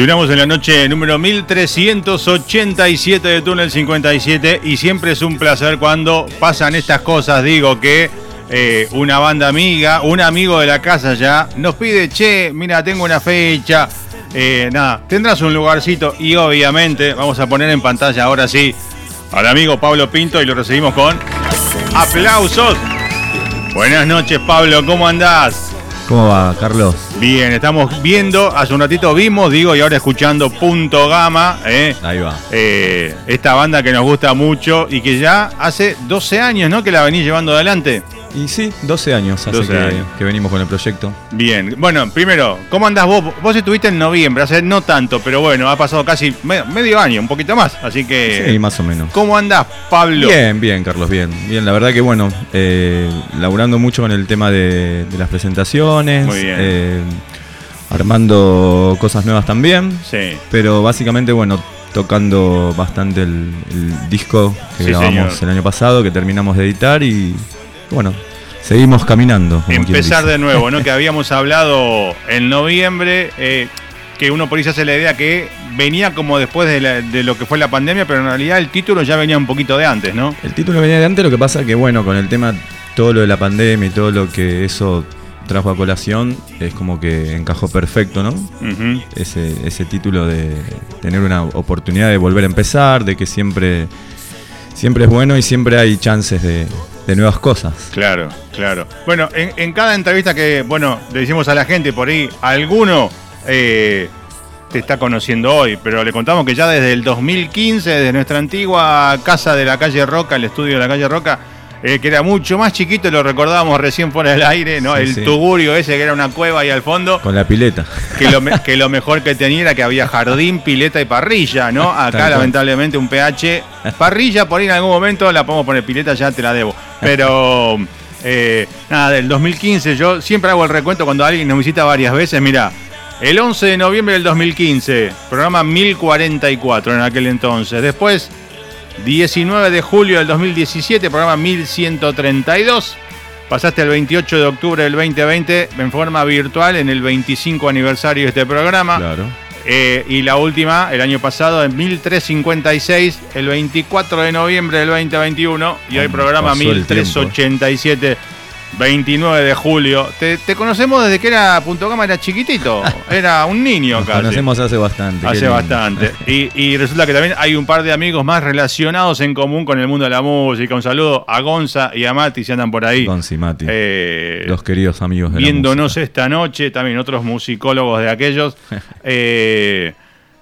Continuamos en la noche número 1387 de Túnel 57 y siempre es un placer cuando pasan estas cosas. Digo que eh, una banda amiga, un amigo de la casa ya, nos pide, che, mira, tengo una fecha. Eh, nada, tendrás un lugarcito y obviamente vamos a poner en pantalla ahora sí al amigo Pablo Pinto y lo recibimos con aplausos. Buenas noches Pablo, ¿cómo andás? ¿Cómo va, Carlos? Bien, estamos viendo, hace un ratito vimos, digo, y ahora escuchando Punto Gama, ¿eh? Ahí va. Eh, esta banda que nos gusta mucho y que ya hace 12 años, ¿no? Que la venís llevando adelante. Y sí, 12 años hace 12 que, años. que venimos con el proyecto. Bien, bueno, primero, ¿cómo andás vos? Vos estuviste en noviembre, hace no tanto, pero bueno, ha pasado casi me- medio año, un poquito más, así que... Sí, más o menos. ¿Cómo andás, Pablo? Bien, bien, Carlos, bien. Bien, la verdad que bueno, eh, laburando mucho con el tema de, de las presentaciones. Muy bien. eh, armando cosas nuevas también. Sí. Pero básicamente, bueno, tocando bastante el, el disco que Sí, grabamos señor. el año pasado, que terminamos de editar y bueno, seguimos caminando. Empezar de nuevo, ¿no? que habíamos hablado en noviembre, eh, que uno por ahí se hace la idea que venía como después de, la- de lo que fue la pandemia, pero en realidad el título ya venía un poquito de antes, ¿no? El título venía de antes, lo que pasa que bueno, con el tema, todo lo de la pandemia y todo lo que eso trajo a colación, es como que encajó perfecto, ¿no? Ese, ese título de tener una oportunidad de volver a empezar, de que siempre, siempre es bueno y siempre hay chances de, de nuevas cosas. Claro, claro. Bueno, en, en cada entrevista que, bueno, le decimos a la gente por ahí, alguno eh, te está conociendo hoy, pero le contamos que ya desde el 2015, desde nuestra antigua casa de la calle Roca, el estudio de la calle Roca, eh, que era mucho más chiquito, lo recordábamos recién fuera del aire, ¿no? Sí, el sí. tugurio ese que era una cueva ahí al fondo, Con la pileta. que lo, que lo mejor que tenía era que había jardín, pileta y parrilla, ¿no? Tal Acá cual. lamentablemente un pH. Parrilla, por ahí en algún momento la podemos poner pileta, ya te la debo. Pero eh, nada, del 2015 yo siempre hago el recuento cuando alguien nos visita varias veces, mira. El 11 de noviembre del 2015, programa 1044 en aquel entonces. Después, 19 de julio del 2017, programa 1132. Pasaste el 28 de octubre del 2020 en forma virtual en el 25 aniversario de este programa. Claro. Eh, y la última, el año pasado, en 1356, el 24 de noviembre del 2021. Y hoy Mm, programa pasó el tiempo. 1387, 29 de julio. Te, te conocemos desde que era Punto Gama, era chiquitito. Era un niño Nos casi. conocemos hace bastante. Hace bastante. Y, y resulta que también hay un par de amigos más relacionados en común con el mundo de la música. Un saludo a Gonza y a Mati si andan por ahí. Gonzi, Mati. Eh, los queridos amigos de la viéndonos música. esta noche, también otros musicólogos de aquellos. Eh,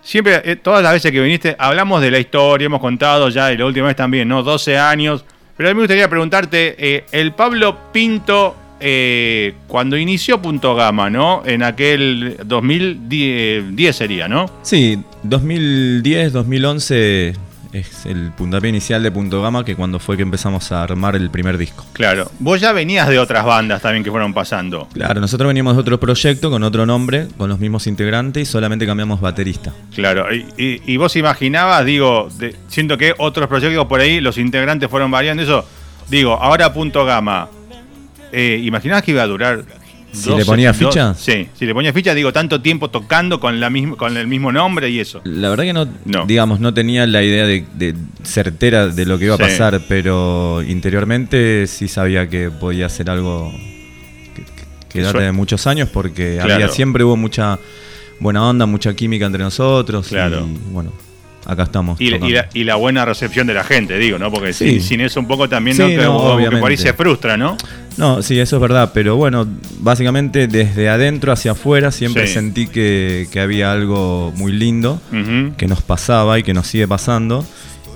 siempre, eh, todas las veces que viniste, hablamos de la historia, hemos contado ya, y la última vez también, ¿no? 12 años. Pero a mí me gustaría preguntarte, eh, el Pablo Pinto, eh, cuando inició Punto Gama, ¿no? En aquel 2010 sería, ¿no? Sí, 2010, 2011 es el puntapié inicial de Punto Gama, que cuando fue que empezamos a armar el primer disco. Claro. Vos ya venías de otras bandas también que fueron pasando. Claro, nosotros veníamos de otro proyecto con otro nombre, con los mismos integrantes y solamente cambiamos baterista. Claro, y, y- y vos imaginabas, digo, de- siento que otros proyectos por ahí, los integrantes fueron variando eso. Digo, ahora punto gama. Eh, ¿Imaginabas que iba a durar? Si le ponía ficha. Sí, si le ponía ficha, digo, tanto tiempo tocando con, la misma, con el mismo nombre y eso. La verdad que no, No. digamos, no tenía la idea de, de certera de lo que iba a Sí. pasar, pero interiormente sí sabía que podía hacer algo que, que- date de muchos años, porque Claro. había siempre hubo mucha buena onda, mucha química entre nosotros. Claro. Y bueno, acá estamos. Y, la, y la buena recepción de la gente, digo, ¿no? Porque Sí. sin, sin eso un poco también, Sí, ¿no? No, que por ahí obviamente. se frustra, ¿no? No, sí, eso es verdad, pero bueno, básicamente desde adentro hacia afuera siempre Sí. sentí que, que había algo muy lindo que nos pasaba y que nos sigue pasando.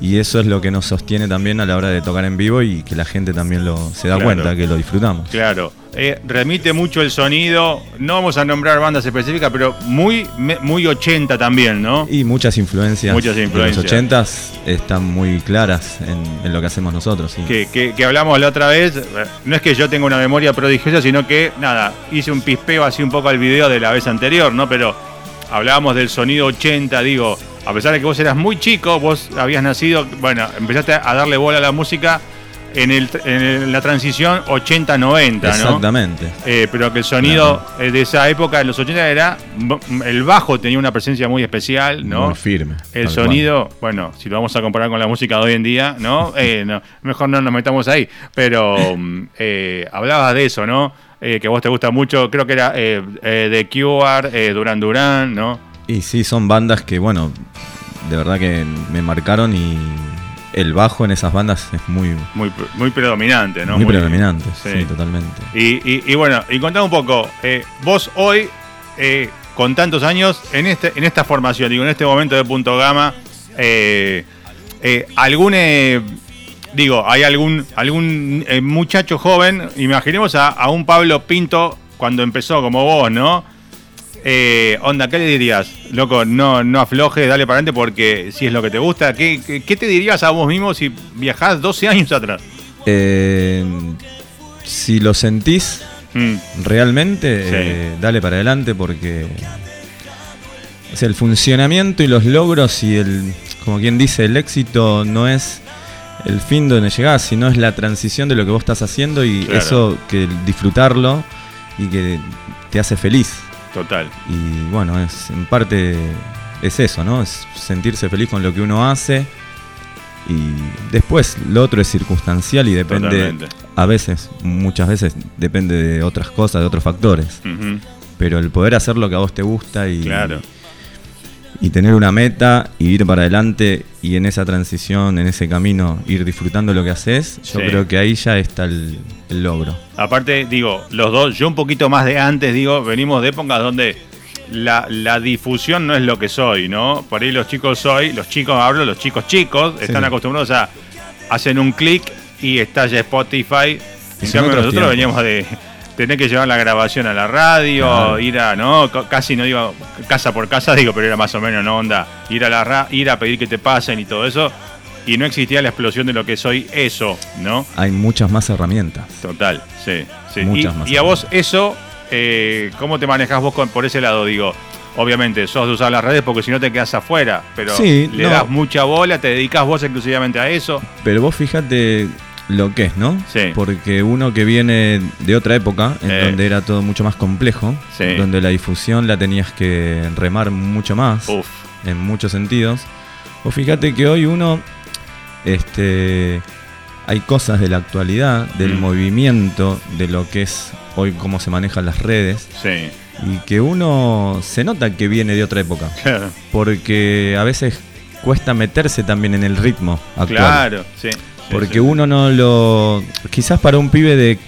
Y eso es lo que nos sostiene también a la hora de tocar en vivo y que la gente también lo, se da Claro. cuenta que lo disfrutamos. Claro, eh, remite mucho el sonido, no vamos a nombrar bandas específicas, pero muy, muy 80 también, ¿no? Y muchas influencias, Muchas influencias. los ochentas están muy claras en, en lo que hacemos nosotros. sí. Que, que- que hablamos la otra vez, eh, no es que yo tenga una memoria prodigiosa, sino que, nada, hice un pispeo así un poco al video de la vez anterior, ¿no? Pero hablábamos del sonido 80, digo, a pesar de que vos eras muy chico, vos habías nacido, bueno, empezaste a darle bola a la música en, el, en el- la transición 80-90, ¿no? Exactamente. Eh, pero que el sonido de esa época, de los 80, era. El bajo tenía una presencia muy especial, ¿no? Muy firme. El sonido, bueno, si lo vamos a comparar con la música de hoy en día, ¿no? Eh, no, mejor no nos metamos ahí. Pero mm, eh, hablabas de eso, ¿no? Eh, que a vos te gusta mucho, creo que era eh, eh, The Cure, eh, Duran Duran, ¿no? Y sí, son bandas que, bueno, de verdad que me marcaron y el bajo en esas bandas es muy, Muy, muy predominante, ¿no? muy predominante. sí. Sí, totalmente. Y, y- y bueno, y contame un poco, eh, vos hoy, eh, con tantos años, en este, en esta formación, digo, en este momento de punto gama, eh, eh, algún eh, digo, hay algún, algún muchacho joven, imaginemos a, a un Pablo Pinto cuando empezó como vos, ¿no? Eh, onda, ¿qué le dirías? Loco, no, no aflojes, dale para adelante porque si es lo que te gusta. ¿Qué, qué, qué te dirías a vos mismo si viajás 12 años atrás? Eh, si lo sentís Mm, realmente, Sí. eh, dale para adelante porque o sea, el funcionamiento y los logros y el, como quien dice, el éxito no es el fin donde llegás, sino es la transición de lo que vos estás haciendo y Claro. eso que disfrutarlo y que te hace feliz. Total. Y bueno, es en parte es eso, ¿no? Es sentirse feliz con lo que uno hace. Y después lo otro es circunstancial y depende, Totalmente. a veces, muchas veces depende de otras cosas, de otros factores. Pero el poder hacer lo que a vos te gusta y, Claro. Y tener una meta y ir para adelante y en esa transición, en ese camino, ir disfrutando lo que haces, yo Sí. creo que ahí ya está el, el logro. Aparte, digo, los dos, yo un poquito más de antes, digo, venimos de épocas donde la, la difusión no es lo que soy, ¿no? Por ahí los chicos hoy, los chicos, hablo, los chicos chicos, Sí. están acostumbrados a, hacen un clic y está ya Spotify. En cambio, otros nosotros tiempos. veníamos de tener que llevar la grabación a la radio, ir a, ¿no? Casi no digo casa por casa, digo, pero era más o menos, ¿no? Onda, ir a la ra- ir a pedir que te pasen y todo eso. Y no existía la explosión de lo que soy eso, ¿no? Hay muchas más herramientas. Total, sí. sí. Muchas y, más y a vos eso, eh, ¿cómo te manejas vos con- por ese lado? Digo, obviamente sos de usar las redes porque si no te quedas afuera, pero Sí, le no. das mucha bola, te dedicas vos exclusivamente a eso. Pero vos fíjate lo que es, ¿no? Sí. Porque uno que viene de otra época, en Eh. donde era todo mucho más complejo, Sí. donde la difusión la tenías que remar mucho más, Uf, en muchos sentidos. Vos fíjate que hoy uno, este, hay cosas de la actualidad, del Mm. movimiento, de lo que es hoy cómo se manejan las redes, sí. y que uno se nota que viene de otra época, porque a veces cuesta meterse también en el ritmo actual. claro, sí. Porque sí. uno no lo. Quizás para un pibe de,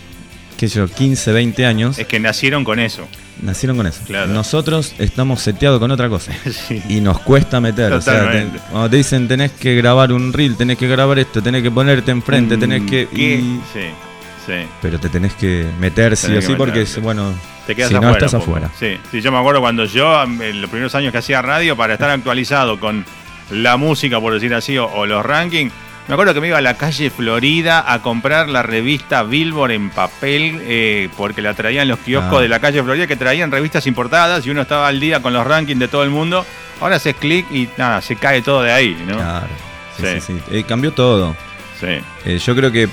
qué sé yo, 15, 20 años, Es que nacieron con eso. nacieron con eso. Claro. Nosotros estamos seteados con otra cosa. Sí. Y nos cuesta meter. O sea, te- cuando te dicen tenés que grabar un reel, tenés que grabar esto, tenés que ponerte enfrente, tenés que. Mm, y- Sí, sí. pero te tenés que meter sí o sí porque, bueno, Te quedas si afuera. no estás afuera. Sí, sí, yo me acuerdo cuando yo, en los primeros años que hacía radio, para estar actualizado con la música, por decir así, o, o los rankings, me acuerdo que me iba a la calle Florida a comprar la revista Billboard en papel, eh, porque la traían los kioscos Ah. de la calle Florida, que traían revistas importadas y uno estaba al día con los rankings de todo el mundo. Ahora haces clic y nada, se cae todo de ahí, ¿no? Claro. Sí, Sí. sí, sí. Eh, cambió todo. Sí, Eh, yo creo que.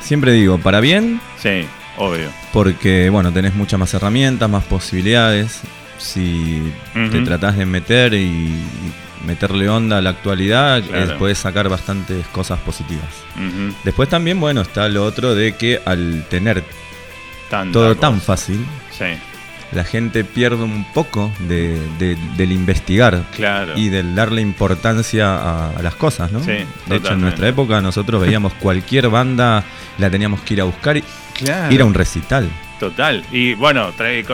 Siempre digo, para bien, sí, obvio. porque bueno, tenés muchas más herramientas, más posibilidades. Si te tratás de meter y, y meterle onda a la actualidad, Claro. eh, podés sacar bastantes cosas positivas. Después también, bueno, está lo otro de que al tener Tanta todo cosa. tan fácil, Sí, la gente pierde un poco de, de- del investigar claro. y del darle importancia a, a las cosas, ¿no? Sí, de hecho, en nuestra época nosotros veíamos cualquier banda, la teníamos que ir a buscar y Claro. ir a un recital. Total. Y bueno, trae-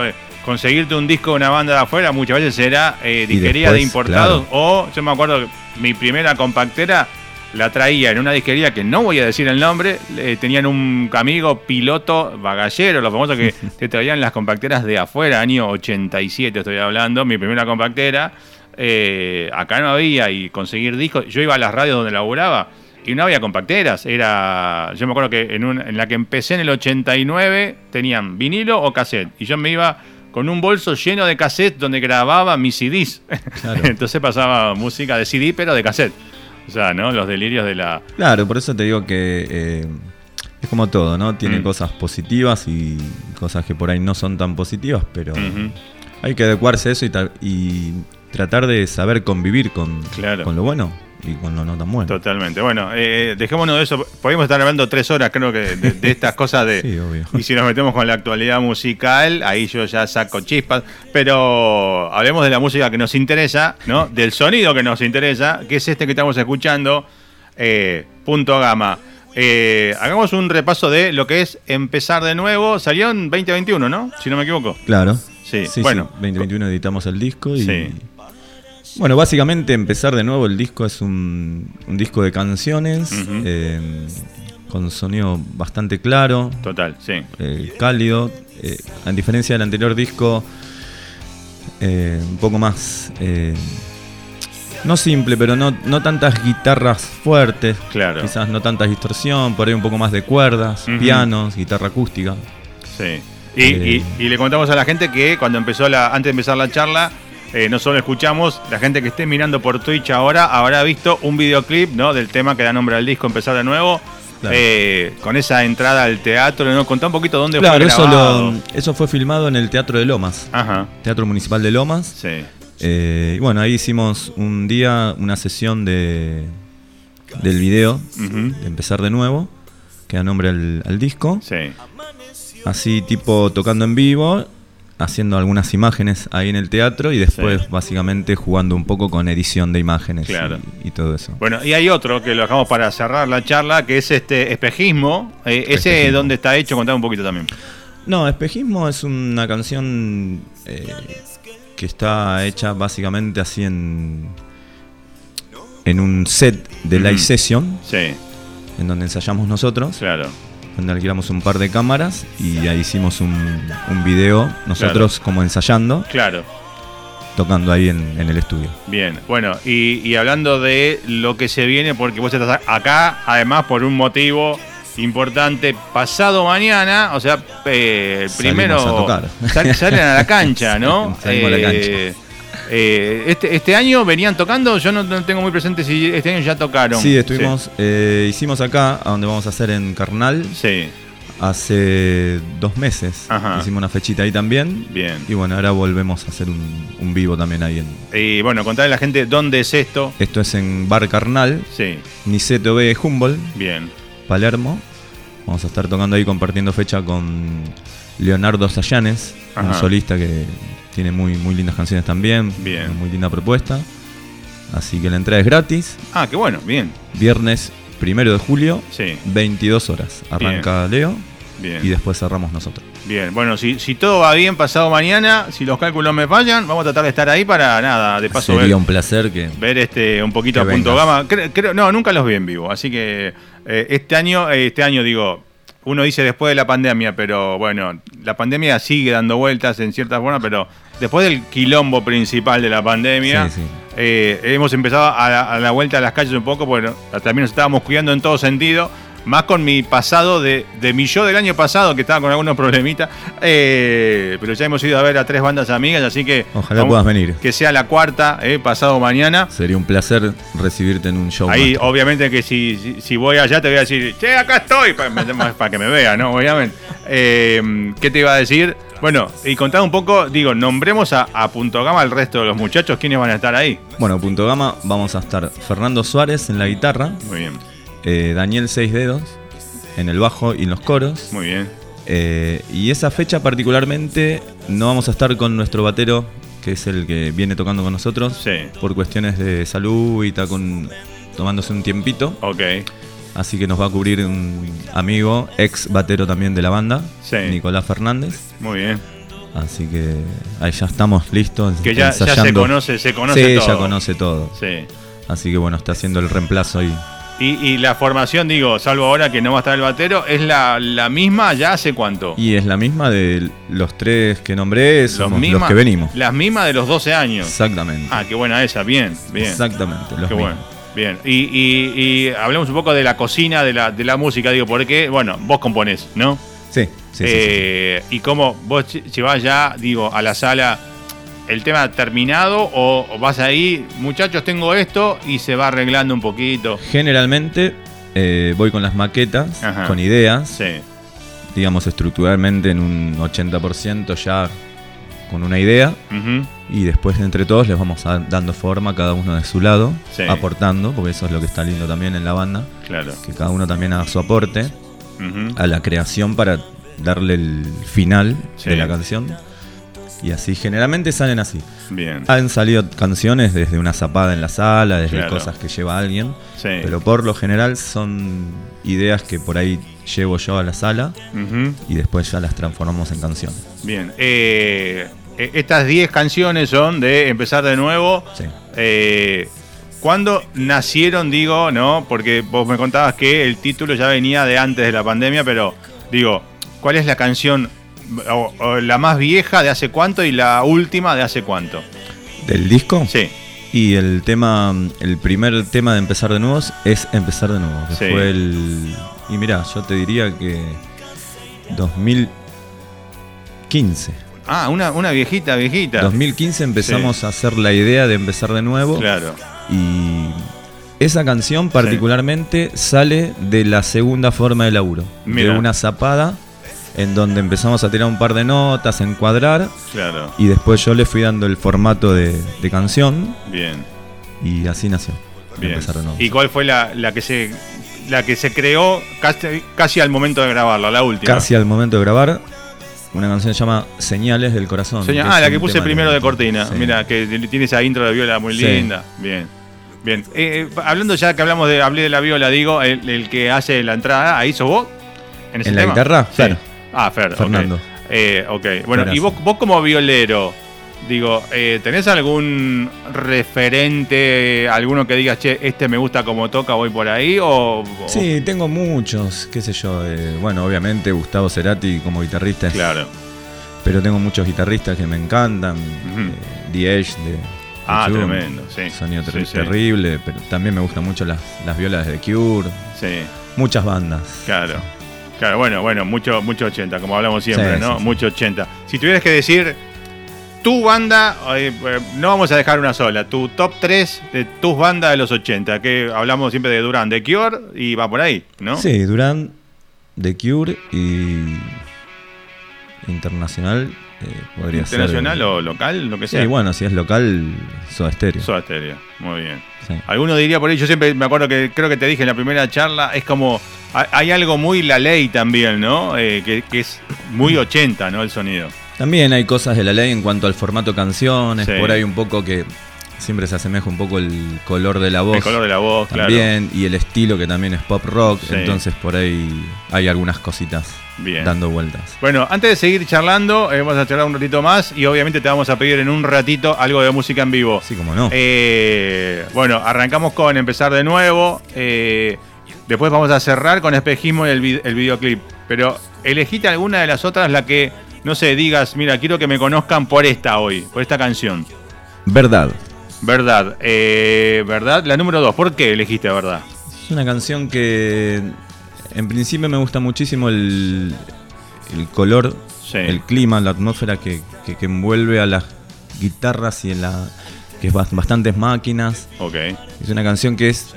conseguirte un disco de una banda de afuera muchas veces era eh, disquería después, de importados. claro. O yo me acuerdo que mi primera compactera la traía en una disquería que no voy a decir el nombre. eh, tenían un amigo piloto bagallero, los famosos que te traían las compacteras de afuera, año 87 estoy hablando. Mi primera compactera. eh, acá no había y conseguir discos. Yo iba a las radios donde laburaba. Y no había compacteras, era. Yo me acuerdo que en, un- en la que empecé en el 89 tenían vinilo o cassette. Y yo me iba con un bolso lleno de cassette donde grababa mis CDs. Claro. Entonces pasaba música de CD, pero de cassette. O sea, ¿no? Los delirios de la. Claro, por eso te digo que eh, es como todo, ¿no? Tiene Mm. cosas positivas y cosas que por ahí no son tan positivas, pero hay que adecuarse a eso y, ta- y tratar de saber convivir con, Claro. con lo bueno y con lo no tan bueno. Totalmente. Bueno, eh, dejémonos de eso. Podemos estar hablando tres horas, creo que, de, de estas cosas de. Sí, obvio. Y si nos metemos con la actualidad musical, ahí yo ya saco chispas. Pero hablemos de la música que nos interesa, ¿no? Del sonido que nos interesa, que es este que estamos escuchando, eh, Punto Gama. Eh, hagamos un repaso de lo que es empezar de nuevo. Salió en 2021, ¿no? Si no me equivoco. Claro. Sí, Sí, bueno. sí, 2021 editamos el disco y... Sí. Bueno, básicamente empezar de nuevo el disco es un, un disco de canciones eh, con sonido bastante claro, Total, sí. eh, cálido. eh, a diferencia del anterior disco, eh, un poco más... no simple, pero no, no tantas guitarras fuertes. Claro. Quizás no tanta distorsión, por ahí un poco más de cuerdas, pianos, guitarra acústica. Sí. Y, y- y le contamos a la gente que cuando empezó la, antes de empezar la charla, eh, no solo escuchamos, la gente que esté mirando por Twitch ahora habrá visto un videoclip ¿no? del tema que da nombre al disco Empezar de nuevo. Claro. eh, con esa entrada al teatro, ¿no? Contá un poquito dónde Claro, fue eso, grabado. lo- eso fue filmado en el Teatro de Lomas, Ajá, Teatro Municipal de Lomas. sí. Eh, y bueno, ahí hicimos un día una sesión de del video, de empezar de nuevo, que da nombre al, al disco. Sí, Así tipo tocando en vivo, haciendo algunas imágenes ahí en el teatro y después Sí. básicamente jugando un poco con edición de imágenes y- Claro. y, todo eso. Bueno, y hay otro que lo dejamos para cerrar la charla, que es este espejismo. Eh, ese Espejismo. dónde está hecho, contame un poquito también. No, Espejismo es una canción eh, que está hecha básicamente así en, en un set de live Ujú. session, Sí, en donde ensayamos nosotros, claro. Donde alquilamos un par de cámaras y ahí hicimos un, un video, nosotros como ensayando, Claro. tocando ahí en, en el estudio. Bien, bueno, y, y hablando de lo que se viene, porque vos estás acá, además por un motivo importante, pasado mañana, o sea, eh, primero a tocar. sal- salen a la cancha, ¿no? Salimos a la Eh, eh, este, este año venían tocando, yo no, no tengo muy presente si este año ya tocaron. Sí, estuvimos, eh, hicimos acá, a donde vamos a hacer en Carnal, Sí, hace dos meses. Ajá. Hicimos una fechita ahí también. bien. Y bueno, ahora volvemos a hacer un, un vivo también ahí en, Y bueno, contale a la gente dónde es esto. Esto es en Bar Carnal, Sí, Niceto B Humboldt, bien. Palermo. Vamos a estar tocando ahí compartiendo fecha con Leonardo Sayanes, un solista que tiene muy, muy lindas canciones también, Bien. muy linda propuesta. Así que la entrada es gratis, Ah, qué bueno, bien. viernes primero de julio, Sí, 22 horas. Arranca Leo Bien. y después cerramos nosotros. Bien, bueno, si, si todo va bien pasado mañana, si los cálculos me fallan, vamos a tratar de estar ahí para nada, de paso Sería ver, un placer que... ver este un poquito a punto vengas. gama. Cre- creo- no, nunca los vi en vivo, así que eh, este año, eh, este año digo, uno dice después de la pandemia, pero bueno, la pandemia sigue dando vueltas en cierta forma, pero después del quilombo principal de la pandemia, Sí, sí. eh, hemos empezado a a la vuelta a las calles un poco, bueno, también nos estábamos cuidando en todo sentido. Más con mi pasado de, de mi yo del año pasado, que estaba con algunos problemitas. eh, pero ya hemos ido a ver a tres bandas amigas, así que. Ojalá puedas venir. Que sea la cuarta, eh, pasado mañana. Sería un placer recibirte en un show. Ahí, obviamente, que si, si, si voy allá te voy a decir, che, acá estoy, para, para que me vea, ¿no? Obviamente. Eh, ¿Qué te iba a decir? Bueno, y contar un poco, digo, nombremos a, a Punto Gama al resto de los muchachos, ¿quiénes van a estar ahí? Bueno, punto gama, vamos a estar Fernando Suárez en la guitarra, Muy bien, eh, Daniel Seis Dedos en el bajo y en los coros. muy bien. Eh, y esa fecha particularmente no vamos a estar con nuestro batero, que es el que viene tocando con nosotros, Sí. por cuestiones de salud y está con, tomándose un tiempito. Ok, Así que nos va a cubrir un amigo, ex batero también de la banda, Sí. Nicolás Fernández. muy bien. Así que ahí ya estamos listos. Que ya, ya se conoce, se conoce sí, todo. ya conoce todo. Sí. Así que bueno, está haciendo el reemplazo ahí. Y, y la formación, digo, salvo ahora que no va a estar el batero, ¿es la, la misma ya hace cuánto? Y es la misma de los tres que nombré, somos los, mismas- que venimos. Las mismas de los 12 años. Exactamente. Ah, qué buena esa, bien, bien. Exactamente, los Qué mismos. bueno. Bien. Y, y, y hablemos un poco de la cocina, de la, de la música, digo, porque, bueno, vos componés, ¿no? Sí, sí, sí, sí. Eh, Y cómo vos lle- llevás ya, digo, a la sala el tema terminado o, o vas ahí, muchachos, tengo esto y se va arreglando un poquito. Generalmente eh, voy con las maquetas, Ajá. con ideas, Sí, digamos estructuralmente en un 80% ya con una idea. Y después entre todos les vamos a- dando forma, cada uno de su lado, Sí. aportando, porque eso es lo que está lindo también en la banda, claro. que cada uno también haga su aporte a la creación para darle el final Sí. de la canción. Y así, generalmente salen así. Bien. Han salido canciones desde una zapada en la sala, desde Claro. cosas que lleva alguien, Sí. pero por lo general son ideas que por ahí llevo yo a la sala y después ya las transformamos en canciones. Bien. Eh, eh, estas 10 canciones son de empezar de nuevo. Sí. Eh, ¿Cuándo nacieron, digo, no? Porque vos me contabas que el título ya venía de antes de la pandemia, pero digo, ¿cuál es la canción o- o la más vieja de hace cuánto y la última de hace cuánto? ¿Del disco? Sí, Y el tema, el primer tema de empezar de nuevos es empezar de nuevo. que Sí. Fue el. Y mira, yo te diría que 2015. Ah, una, una viejita, viejita. 2015 empezamos a hacer la idea de empezar de nuevo. Claro. Y esa canción particularmente sale de la segunda forma de laburo. Mira. De una zapada en donde empezamos a tirar un par de notas, a encuadrar. Claro. Y después yo le fui dando el formato de, de canción. Bien. Y así nació. Bien. ¿Y cuál fue la, la que se la que se creó casi, casi al momento de grabarla, la última? Casi al momento de grabar, una canción que se llama Señales del Corazón. Señal- ah, la que puse primero de cortina. sí. Mira, que tiene esa intro de viola muy Sí. linda. Bien. Bien. Eh, eh, hablando ya que hablamos de hablé de la viola, digo, el, el que hace la entrada, ¿ahí sos vos? ¿En, ese ¿En la tema? guitarra? Sí. Fer. Ah, Fer. Fernando. Eh, ok. Bueno, y vos, vos como violero, digo, eh, ¿tenés algún referente, alguno que digas, che, este me gusta como toca, voy por ahí? O, o- Sí, tengo muchos, qué sé yo. eh, bueno, obviamente Gustavo Cerati como guitarrista es- Claro. Pero tengo muchos guitarristas que me encantan. Ujú. eh, The Edge de. Ah, tremendo, sí. Sonido ter- Sí, sí. terrible, pero también me gustan mucho las, las violas de The Cure. Sí. Muchas bandas. Claro. Claro, bueno, bueno, mucho, mucho 80, como hablamos siempre, Sí, ¿no? sí. Mucho 80. Si tuvieras que decir tu banda, eh, no vamos a dejar una sola, tu top 3 de tus bandas de los 80, que hablamos siempre de Durán, de Cure y va por ahí, ¿no? Sí, Durán, The Cure y. Internacional eh, podría ser. Internacional o local, lo que sea. Sí, bueno, si es local, Soda Stereo. Soda Stereo, muy bien. Sí. Alguno diría por ahí, yo siempre me acuerdo que creo que te dije en la primera charla, es como, hay, hay algo muy la ley también, ¿no? Eh, que, que es muy 80, ¿no? El sonido. También hay cosas de la ley en cuanto al formato canciones, Sí. por ahí un poco que siempre se asemeja un poco el color de la voz. El color de la voz, claro. también, y el estilo que también es pop rock, Sí. entonces por ahí hay algunas cositas Bien. dando vueltas. Bueno, antes de seguir charlando, eh, vamos a charlar un ratito más y obviamente te vamos a pedir en un ratito algo de música en vivo. Sí, como no. Eh, bueno, arrancamos con empezar de nuevo. eh, después vamos a cerrar con espejismo y el, vi- el videoclip. Pero elegite alguna de las otras, la que, no sé, digas, mira, quiero que me conozcan por esta hoy, por esta canción. Verdad. Verdad, eh, verdad, la número dos. ¿Por qué elegiste verdad? Es una canción que en principio me gusta muchísimo el, el color, Sí. el clima, la atmósfera que, que- que envuelve a las guitarras y en la que es bas- bastantes máquinas. Ok. Es una canción que es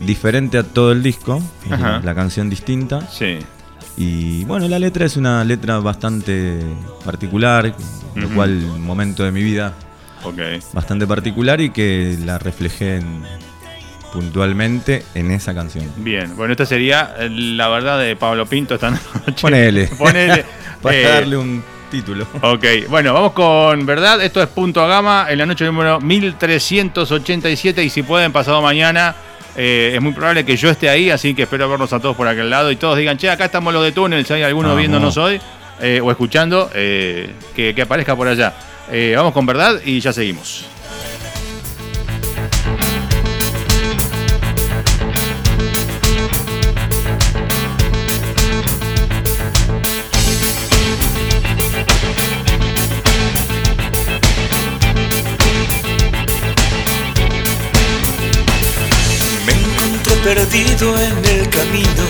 diferente a todo el disco, Ajá. la canción distinta. Sí. Y bueno, la letra es una letra bastante particular, lo cual un momento de mi vida Bastante particular y que la reflejé en- puntualmente en esa canción. Bien, bueno, esta sería eh, la verdad de Pablo Pinto esta noche. Ponele. Ponele. Para Eh, darle un título. Ok, bueno, vamos con verdad. Esto es Punto a Gama en la noche número 1387. Y si pueden, pasado mañana, eh, es muy probable que yo esté ahí. Así que espero verlos a todos por aquel lado. Y todos digan, che, acá estamos los de túnel. Si hay alguno viéndonos hoy eh, o escuchando, eh, que, que aparezca por allá. Eh, vamos con verdad y ya seguimos. Perdido en el camino,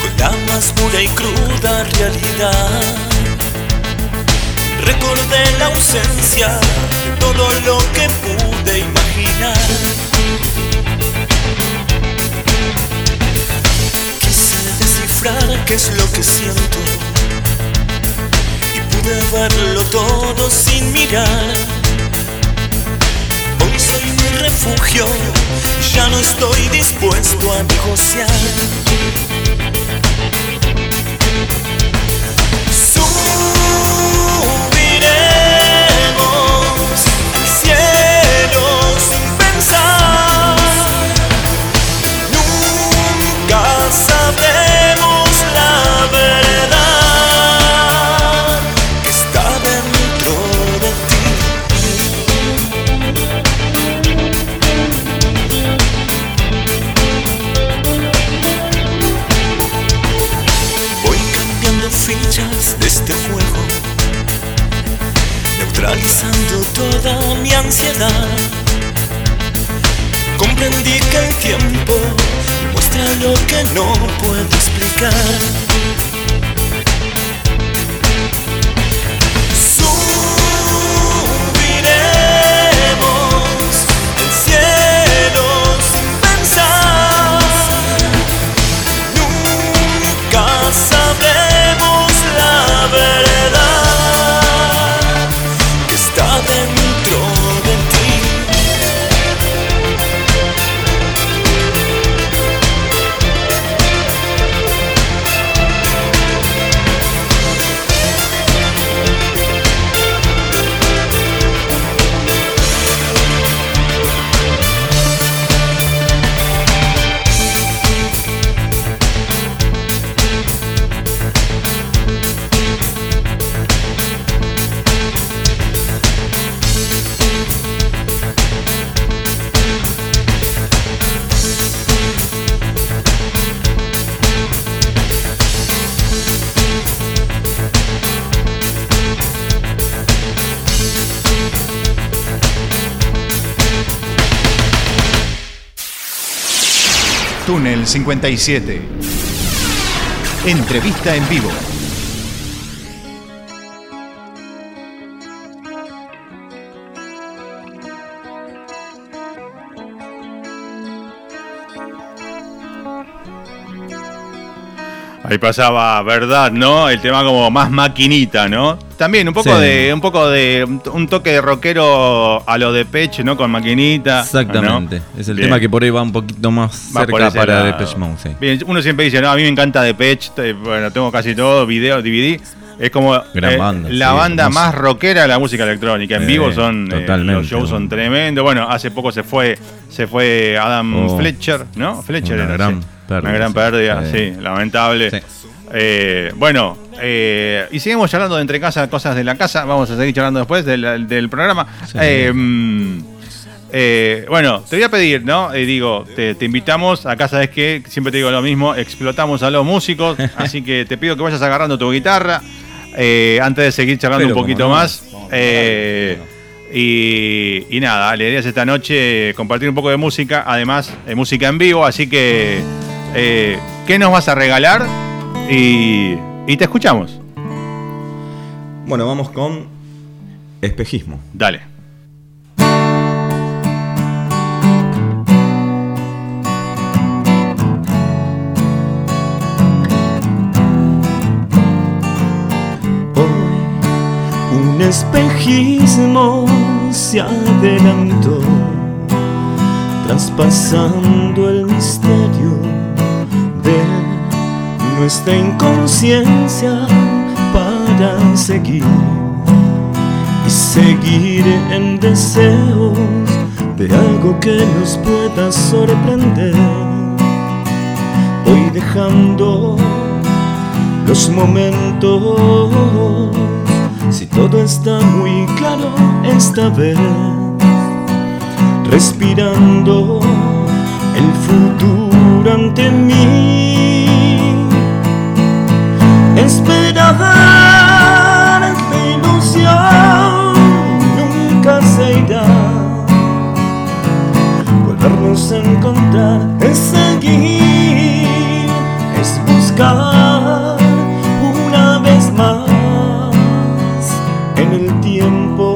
con la más pura y cruda realidad. Recordé la ausencia todo lo que pude imaginar. Quise descifrar qué es lo que siento y pude verlo todo sin mirar. Hoy soy mi refugio, ya no estoy dispuesto a negociar. Toda mi ansiedad. Comprendí que el tiempo muestra lo que no puedo explicar. 57. Entrevista en vivo. Ahí pasaba, verdad, ¿no? El tema como más maquinita, ¿no? También un poco Sí. de, un poco de, un toque de rockero a lo de Pech, ¿no? Con maquinita. Exactamente. ¿no? Es el Bien. tema que por ahí va un poquito más Va cerca para. Depeche Mode. sí. Bien, uno siempre dice, no, a mí me encanta Depeche, te- bueno, tengo casi todo, video, DVD. es como Gran eh, banda, la sí, banda más rockera de la música electrónica. En Eh, vivo son eh, totalmente, los shows son tremendos. Bueno, hace poco se fue se fue Adam Oh. Fletcher, ¿no? Fletcher era, gran sí. Pérdida, Una gran sí. pérdida, Sí. lamentable. Sí. Eh, bueno, eh, y seguimos charlando de entre casa, cosas de la casa. Vamos a seguir charlando después del, del programa. Sí. Eh, mm, eh, bueno, te voy a pedir, ¿no? Eh, digo, te, te invitamos, acá sabes que siempre te digo lo mismo, explotamos a los músicos, así que te pido que vayas agarrando tu guitarra eh, antes de seguir charlando Pero un poquito no, más. y, y nada, la idea es esta noche compartir un poco de música, además de música en vivo, así que, eh, ¿qué nos vas a regalar? Y, y te escuchamos. Bueno, vamos con espejismo. Dale. Hoy un espejismo se adelantó, traspasando el misterio nuestra inconsciencia para seguir y seguir en deseos de algo que nos pueda sorprender. Voy dejando los momentos. Si todo está muy claro esta vez, respirando el futuro ante mí. A encontrar es seguir, es buscar una vez más en el tiempo.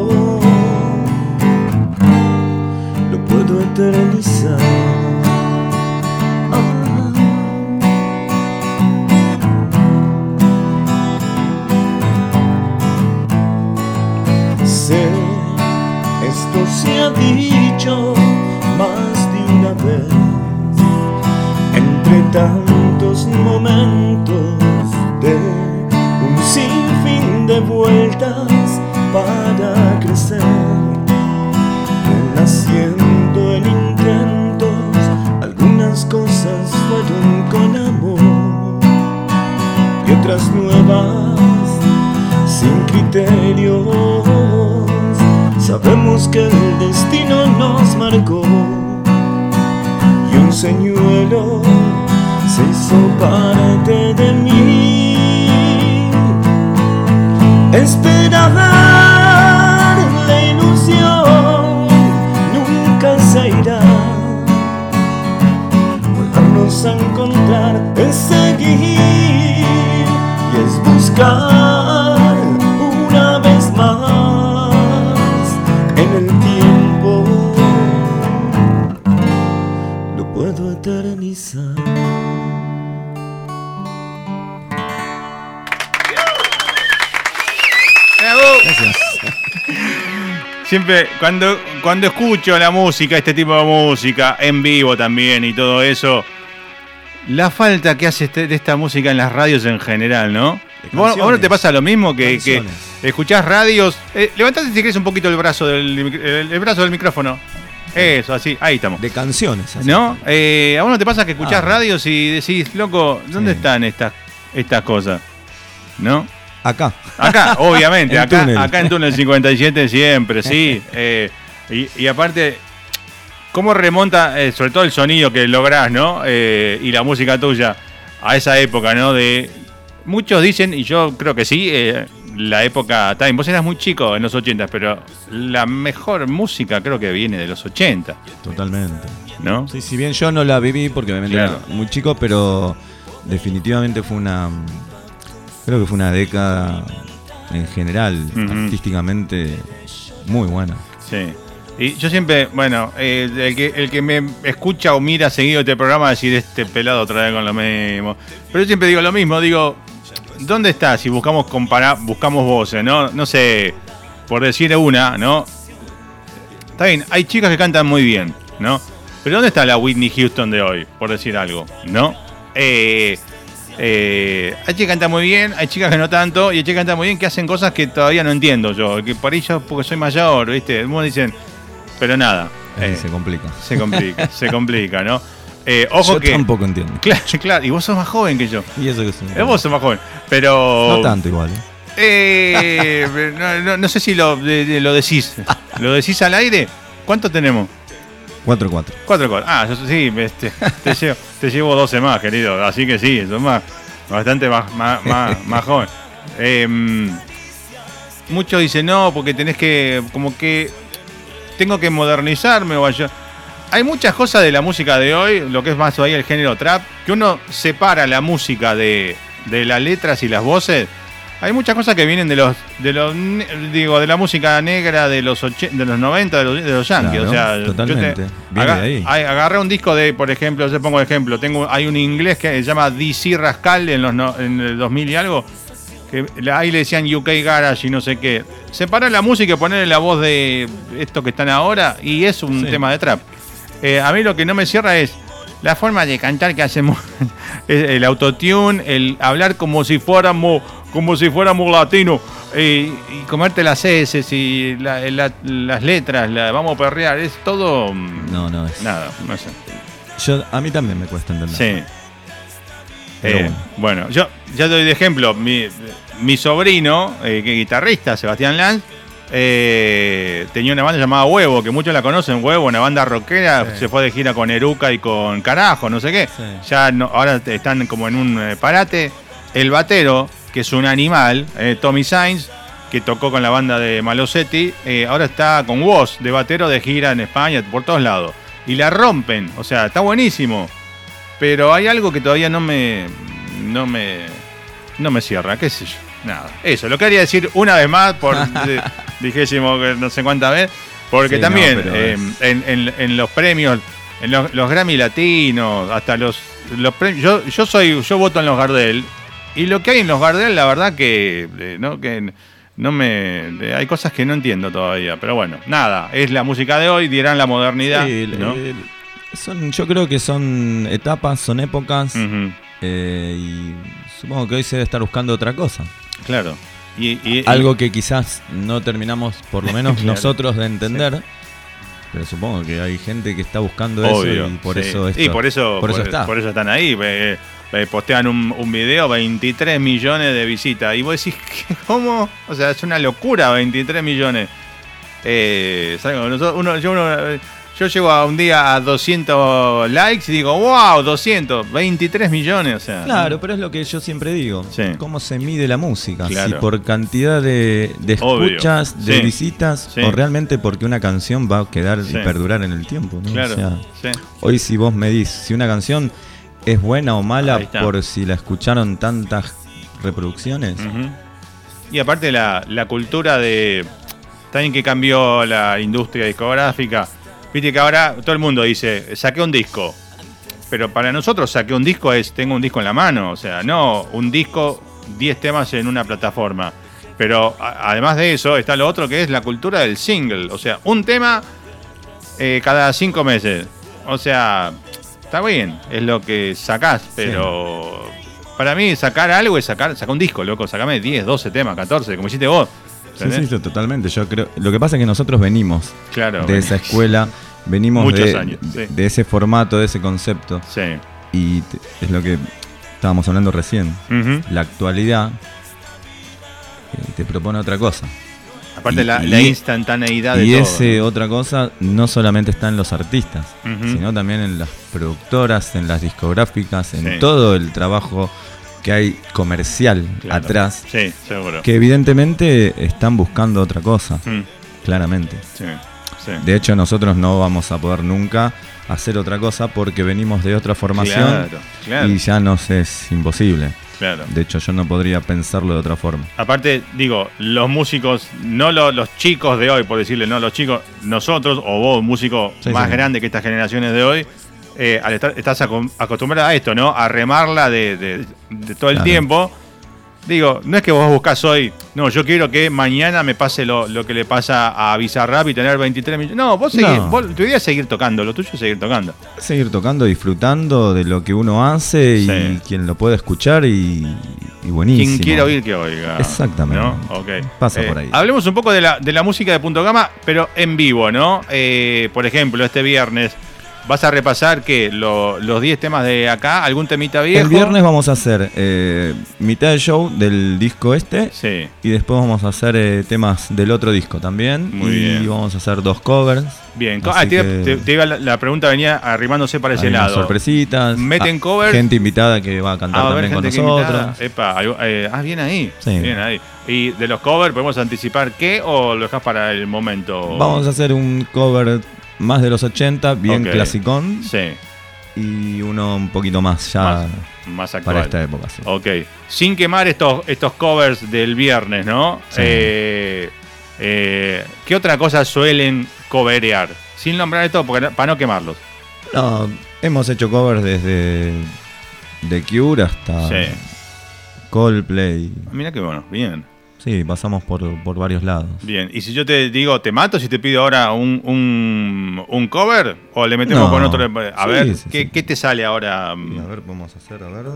Cuando, cuando escucho la música, este tipo de música, en vivo también y todo eso, la falta que hace este- de esta música en las radios en general, ¿no? ¿Vos, a vos no te pasa lo mismo que, que escuchás radios? Eh, levantate si querés un poquito el brazo del, el, el brazo del micrófono. Eso, así, ahí estamos. De canciones. así. ¿No? Eh, ¿A vos no te pasa que escuchás Ah. radios y decís, loco, ¿dónde Sí. están estas, estas cosas? ¿No? Acá. Acá, obviamente, En acá, túnel. acá en Túnel 57 siempre, sí. Eh, y, y aparte, ¿cómo remonta, eh, sobre todo el sonido que lográs, ¿no? Eh, y la música tuya a esa época, ¿no? De muchos dicen, y yo creo que sí, eh, la época, también vos eras muy chico en los 80, pero la mejor música creo que viene de los 80, Totalmente. ¿no? Sí, si bien yo no la viví porque obviamente Claro. era muy chico, pero definitivamente fue una. Creo que fue una década en general, artísticamente muy buena. Sí. Y yo siempre, bueno, eh, el, que, el que me escucha o mira seguido este programa decir este pelado otra vez con lo mismo. Pero yo siempre digo lo mismo, digo, ¿dónde está si buscamos comparar, buscamos voces, no? No sé, por decir una, ¿no? Está bien, hay chicas que cantan muy bien, ¿no? Pero ¿dónde está la Whitney Houston de hoy, por decir algo, ¿no? Eh, Eh, hay chicas que cantan muy bien, hay chicas que no tanto, y hay chicas que cantan muy bien que hacen cosas que todavía no entiendo yo. Que por ahí yo, porque soy mayor, ¿viste? Algunos dicen, pero nada. Eh, se complica. se complica, se complica, ¿no? Eh, ojo Yo que. tampoco entiendo. Claro, claro, y vos sos más joven que yo. Y eso que es un- Eh, Vos sos más joven. Pero. No tanto igual. ¿eh? No, no- no sé si lo, de- de- lo decís. ¿Lo decís al aire? ¿Cuánto tenemos? 4-4. Cuatro cosas. Ah, yo sí, este, te, llevo, te llevo 12 más, querido. Así que sí, sos más, bastante más, más, más, más joven. Em, muchos dicen no, porque tenés que, como que, tengo que modernizarme o allá. Hay muchas cosas de la música de hoy, lo que es más todavía el género trap, que uno separa la música de, de las letras y las voces. Hay muchas cosas que vienen de los, de los, digo, de la música negra de los 80, de los 90, de los, de los yankees. Claro, o sea, yo totalmente. Viene de ahí. agarré un disco de, por ejemplo, yo pongo ejemplo, tengo, hay un inglés que se llama DC Rascal en, los en el 2000 y algo, que ahí le decían UK Garage y no sé qué. Separar la música y ponerle la voz de estos que están ahora y es un Sí. tema de trap. Eh, a mí lo que no me cierra es la forma de cantar que hacemos, el autotune, el hablar como si fuéramos, como si fuéramos latinos. eh, y comerte las S y la- la- las letras, la, vamos a perrear, es todo. mm, No, no es. Nada, no sé. Yo, a mí también me cuesta entender. Sí. Eh, bueno, yo ya doy de ejemplo. Mi, mi sobrino, eh, que es guitarrista, Sebastián Lanz, eh, tenía una banda llamada Huevo, que muchos la conocen, Huevo, una banda rockera, Sí. se fue de gira con Eruca y con Carajo, no sé qué. Sí. Ya no- ahora están como en un parate. El batero, que es un animal, eh, Tommy Sainz, que tocó con la banda de Malosetti, eh, ahora está con Woz, de batero de gira en España, por todos lados. Y la rompen, o sea, está buenísimo. Pero hay algo que todavía no me. no me. no me cierra, qué sé yo. Nada. Eso, lo quería decir una vez más, por dijésimo que no sé cuántas veces. Porque Sí, también no, eh, en, en- en los premios, en los, los Grammy latinos, hasta los, los premios. Yo, yo soy, yo voto en los Gardel. Y lo que hay en los Gardel, la verdad que. eh, no, que no me. eh, hay cosas que no entiendo todavía. Pero bueno, nada. Es la música de hoy, dirán la modernidad. Sí, ¿no? eh, son, yo creo que son etapas, son épocas. Eh, y supongo que hoy se debe estar buscando otra cosa. Claro. Y, Algo que quizás no terminamos, por lo menos Claro. nosotros, de entender. Pero supongo que hay gente que está buscando Obvio, eso y por sí. eso esto, Y por eso, por eso está. por eso están ahí. eh, eh, postean un, un video, 23 millones de visitas. Y vos decís. ¿cómo? O sea, es una locura, 23 millones. Eh, uno- yo, uno- yo llego a un día a 200 likes y digo, wow, 200, 23 millones. O sea, Claro, pero es lo que yo siempre digo. Sí. ¿Cómo se mide la música? Claro. Si por cantidad de, de Obvio. escuchas, de Sí. visitas, Sí. o realmente porque una canción va a quedar y perdurar en el tiempo. ¿no? Claro. O sea, hoy si vos medís si una canción es buena o mala por si la escucharon tantas reproducciones. Y aparte la, la cultura de... También que cambió la industria discográfica. Viste que ahora todo el mundo dice, saqué un disco. Pero para nosotros saqué un disco es, tengo un disco en la mano. O sea, no un disco, 10 temas en una plataforma. Pero a- además de eso está lo otro que es la cultura del single. O sea, un tema eh, cada cinco meses. O sea, está bien, es lo que sacás, pero para mí sacar algo es sacar, sacar un disco, loco, sacame 10, 12 temas, 14, como hiciste vos. Sí, ¿entendés? sí, totalmente. Yo creo. Lo que pasa es que nosotros venimos Claro. de esa escuela, venimos Muchos de, años, sí. de ese formato, de ese concepto. Sí. Y es lo que estábamos hablando recién. La actualidad eh, te propone otra cosa. Aparte Y- la, y- la instantaneidad de Y todo. ese otra cosa no solamente está en los artistas, sino también en las productoras, en las discográficas, en Sí. todo el trabajo que hay comercial Claro. atrás, Sí, seguro. que evidentemente están buscando otra cosa, Mm, claramente. sí, sí. De hecho, nosotros no vamos a poder nunca hacer otra cosa porque venimos de otra formación Claro, claro, y ya nos es imposible. Claro. De hecho, yo no podría pensarlo de otra forma. Aparte, digo, los músicos, no lo- los chicos de hoy, por decirle, no los chicos, nosotros o vos, músico Sí, más sí. grande que estas generaciones de hoy, eh, al estar, estás acostumbrado a esto, ¿no? A remarla de, de- de todo el Claro. tiempo. Digo, no es que vos buscás hoy, no, yo quiero que mañana me pase lo, lo que le pasa a Bizarrap y tener 23 millones. No, vos, seguís, No. vos- tu idea es seguir tocando, lo tuyo es seguir tocando. Seguir tocando, disfrutando de lo que uno hace y Sí. quien lo puede escuchar y, y buenísimo. Quien quiera oír, que oiga. Exactamente. ¿No? Ok. Pasa Eh, por ahí. Hablemos un poco de la, de la música de Punto Gama, pero en vivo, ¿no? Eh, por ejemplo, este viernes, ¿vas a repasar que los 10 temas de acá? ¿Algún temita viejo? El viernes vamos a hacer eh, mitad del show del disco este Sí. y después vamos a hacer eh, temas del otro disco también. Muy y bien. vamos a hacer dos covers. Bien. Ah, te, te- la, la pregunta venía arrimándose para ese lado. sorpresitas. Meten Ah, covers. Gente invitada que va a cantar Ah, a también con nosotros. Epa, eh, ah, bien ahí. Sí. Bien ahí. ¿Y de los covers podemos anticipar qué o lo dejas para el momento? Vamos a hacer un cover más de los 80, bien clasicón. Sí, Y uno un poquito más ya más, más actual. para esta época. sí. Ok. Sin quemar estos, estos covers del viernes, ¿no? Sí. Eh, eh, ¿Qué otra cosa suelen coverear? Sin nombrar esto porque, para no quemarlos. No, hemos hecho covers desde The Cure hasta Sí. Coldplay. Mira qué bueno. Bien. Sí, pasamos por, por varios lados. Bien. ¿Y si yo te digo, te mato si te pido ahora un, un, un cover? ¿O le metemos No. con otro? A Sí, ver, sí, ¿qué, sí. qué te sale ahora? A ver, podemos hacer, a ver.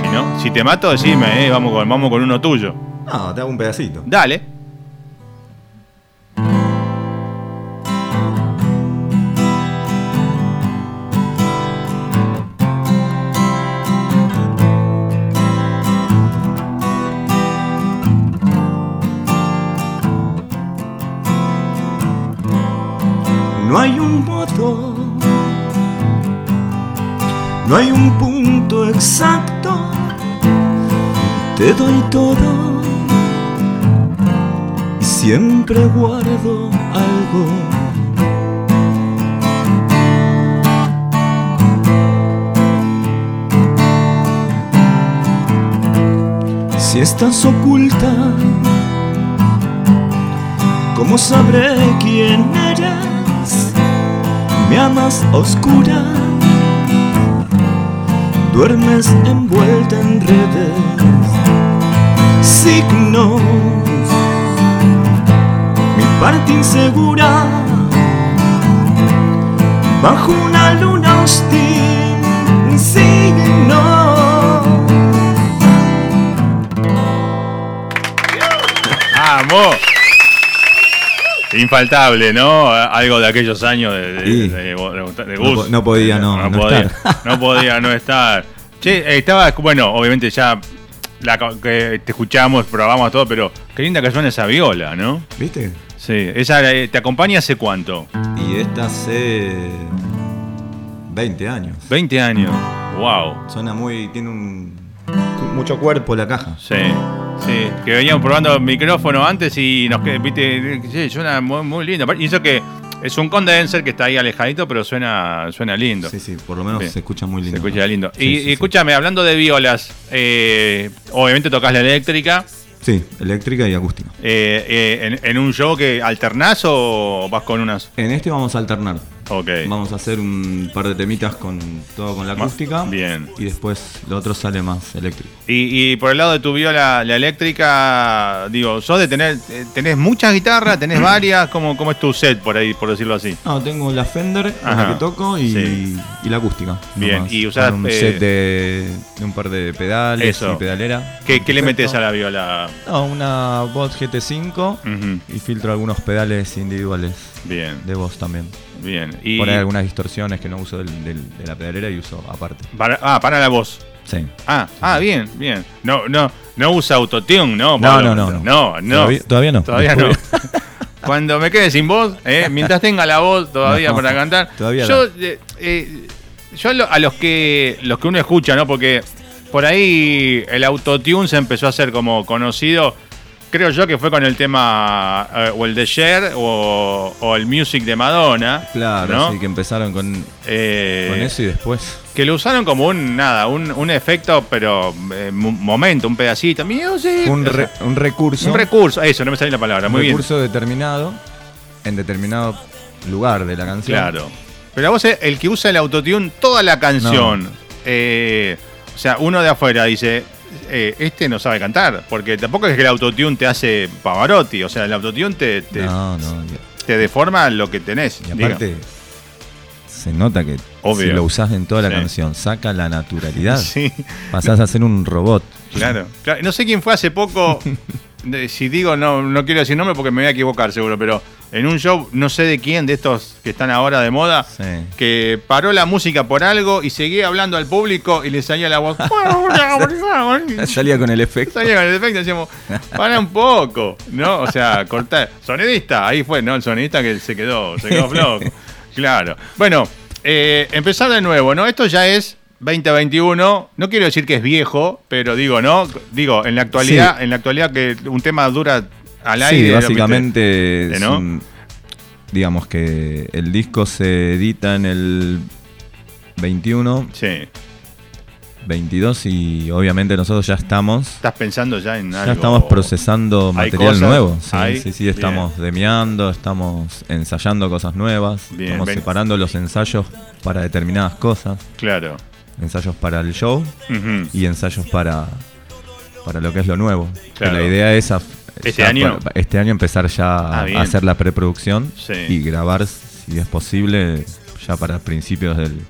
Si no, si te mato, decime, eh, vamos, con, vamos con uno tuyo. No, te hago un pedacito. Dale. Te doy todo y siempre guardo algo. Si estás oculta, ¿cómo sabré quién eres? Me amas oscura, duermes envuelta en redes, signos, mi parte insegura, bajo una luna hostil, signos. ¡Vamos! Infaltable, ¿no? Algo de aquellos años de, de, Sí. de- de- de No Gus. no podía no- no podía, estar. no podía no estar. Che, estaba, bueno, obviamente ya la, que te escuchamos, probamos todo, pero qué linda que suena esa viola, ¿no? ¿Viste? Sí, esa eh, te acompaña hace cuánto? Y esta hace 20 años. 20 años. Wow. Suena muy. tiene un. mucho cuerpo la caja. Sí, sí. Que veníamos probando micrófono antes y nos viste, sí, suena muy, muy lindo. Y eso que es un condenser que está ahí alejadito, pero suena, suena lindo. Sí, sí, por lo menos se escucha muy lindo. Se escucha lindo. Sí, y sí, y sí. escúchame, hablando de violas, eh, obviamente tocas la eléctrica. Sí, eléctrica y acústica. eh, eh, en, en un show que alternás o vas con unas. En este vamos a alternar. Ok. Vamos a hacer un par de temitas con todo con la acústica. bien. Y después lo otro sale más eléctrico. Y, y por el lado de tu viola, la eléctrica, digo, sos de tener, eh, tenés muchas guitarras, tenés varias, ¿cómo, cómo es tu set por ahí, por decirlo así? No, tengo la Fender, la que toco, y, Sí. y la acústica. Bien, nomás. y usás, un eh, set de, de un par de pedales Eso. y pedalera. ¿Qué, qué le metes a la viola? No, una Bot GT5 Ujú, y filtro algunos pedales individuales Bien, de voz también. bien. Y Por ahí algunas distorsiones que no uso del- del- de la pedalera y uso aparte. para, ah, para la voz. Sí. Ah, ah, bien, bien. No, no, no usa autotune, ¿no? No, no, no, no. No, no. Todavía, todavía no. Todavía no. Cuando me quede sin voz, eh, mientras tenga la voz todavía No, para cantar. todavía yo, eh, eh, yo a los que los que uno escucha, ¿no? Porque por ahí el autotune se empezó a hacer como conocido. Creo yo que fue con el tema eh, o el de Cher o, o el music de Madonna. Claro, ¿no? sí, que empezaron con, Eh, con eso y después. que lo usaron como un nada, un, un efecto, pero eh, mo- momento, un pedacito. Music. Un, re- sea, un recurso. un recurso, eso, no me sale la palabra, un muy bien. recurso determinado en determinado lugar de la canción. Claro. Pero a vos el que usa el autotune toda la canción, eh, o sea, uno de afuera dice, eh, este no sabe cantar, porque tampoco es que el autotune te hace Pavarotti, o sea, el autotune te, te, No, no. te deforma lo que tenés. Y aparte, se nota que Obvio. si lo usás en toda la Sí. canción, saca la naturalidad. Sí, Pasás a ser un robot. claro, claro. No sé quién fue hace poco, si digo, no, no quiero decir nombre porque me voy a equivocar seguro, pero en un show, no sé de quién, de estos que están ahora de moda, Sí. que paró la música por algo y seguía hablando al público y le salía la voz. Salía con el efecto. Salía con el efecto, decíamos, para un poco, ¿no? O sea, cortar. Sonidista, ahí fue, ¿no? El sonidista que se quedó, se quedó flojo. Claro. Bueno, eh, empezar de nuevo, ¿no? Esto ya es 2021. No quiero decir que es viejo, pero digo, ¿no? Digo, en la actualidad, en la actualidad que un tema dura al aire. Básicamente, ¿no? un- digamos que el disco se edita en el 21, Sí. 22 y obviamente nosotros ya estamos, Estás pensando ya en algo. ya estamos procesando ¿Hay material cosas? nuevo. Sí, ¿Hay? sí, sí, estamos demiando, estamos ensayando cosas nuevas, Bien, estamos ven. separando los ensayos para determinadas cosas, Claro. ensayos para el show y ensayos para, para lo que es lo nuevo. Claro. La idea es a- ¿Este año? para- este año empezar ya Ah, a hacer la preproducción Sí. y grabar, si es posible, ya para principios del,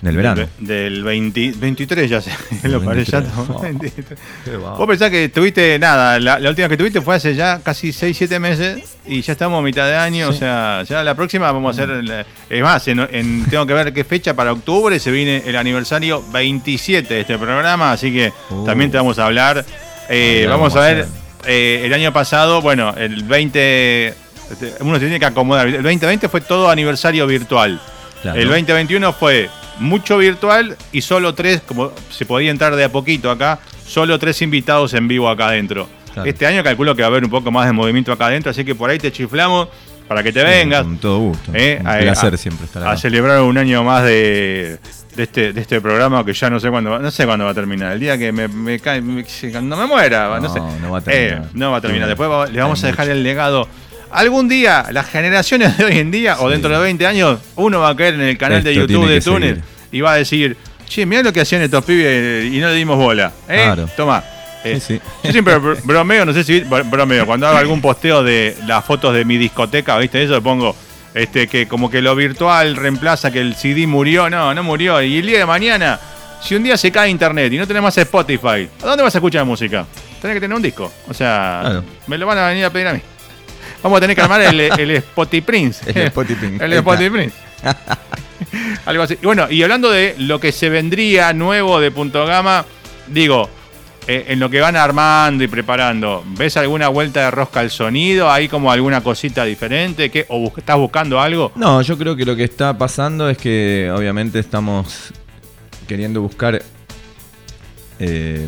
del verano. De- del 20 23 ya se lo parece ya. 23. estamos. 23. Qué va. Vos pensás que tuviste nada, la, la última que tuviste fue hace ya casi 6, 7 meses y ya estamos a mitad de año, o sea, ya la próxima vamos a hacer, la- es más, en- en- tengo que ver qué fecha para octubre se viene el aniversario 27 de este programa, así que Uh. también te vamos a hablar. Eh, vamos vamos a ver, eh, el año pasado, bueno, el 20, este, uno se tiene que acomodar, el 2020 fue todo aniversario virtual. Claro. El 2021 fue mucho virtual y solo tres, como se podía entrar de a poquito acá, solo tres invitados en vivo acá adentro. Claro. Este año calculo que va a haber un poco más de movimiento acá adentro, así que por ahí te chiflamos para que te Sí, vengas. Con todo gusto. eh, un a- placer a- siempre estar A acá. celebrar un año más de, de este, de este programa que ya no sé cuándo va, no sé cuándo va a terminar. El día que me, me cae, me- cuando me muera, no, No, sé. no va a terminar. Eh, no va a terminar. Sí, Después va- le vamos a dejar mucho. el legado. Algún día, las generaciones de hoy en día, o dentro de 20 años, uno va a caer en el canal de YouTube de seguir. y va a decir, che, mirá lo que hacían estos pibes y no le dimos bola. ¿eh? Claro. Toma. Eh, Sí, sí. Yo siempre br- bromeo, no sé si br- bromeo, cuando hago algún posteo de las fotos de mi discoteca, ¿viste? Eso pongo este que como que lo virtual reemplaza que el CD murió, no, no murió. Y el día de mañana, si un día se cae internet y no tenés más Spotify, ¿a dónde vas a escuchar música? Tenés que tener un disco. O sea, Claro. me lo van a venir a pedir a mí. Vamos a tener que armar el, el Spotify Prince. El Spotify Prince. el. Spotify Prince. Algo así. Y bueno, y hablando de lo que se vendría nuevo de Punto Gama, digo, eh, en lo que van armando y preparando, ¿ves alguna vuelta de rosca al sonido? ¿Hay como alguna cosita diferente? ¿Qué? ¿O bus- estás buscando algo? No, yo creo que lo que está pasando es que obviamente estamos queriendo buscar eh,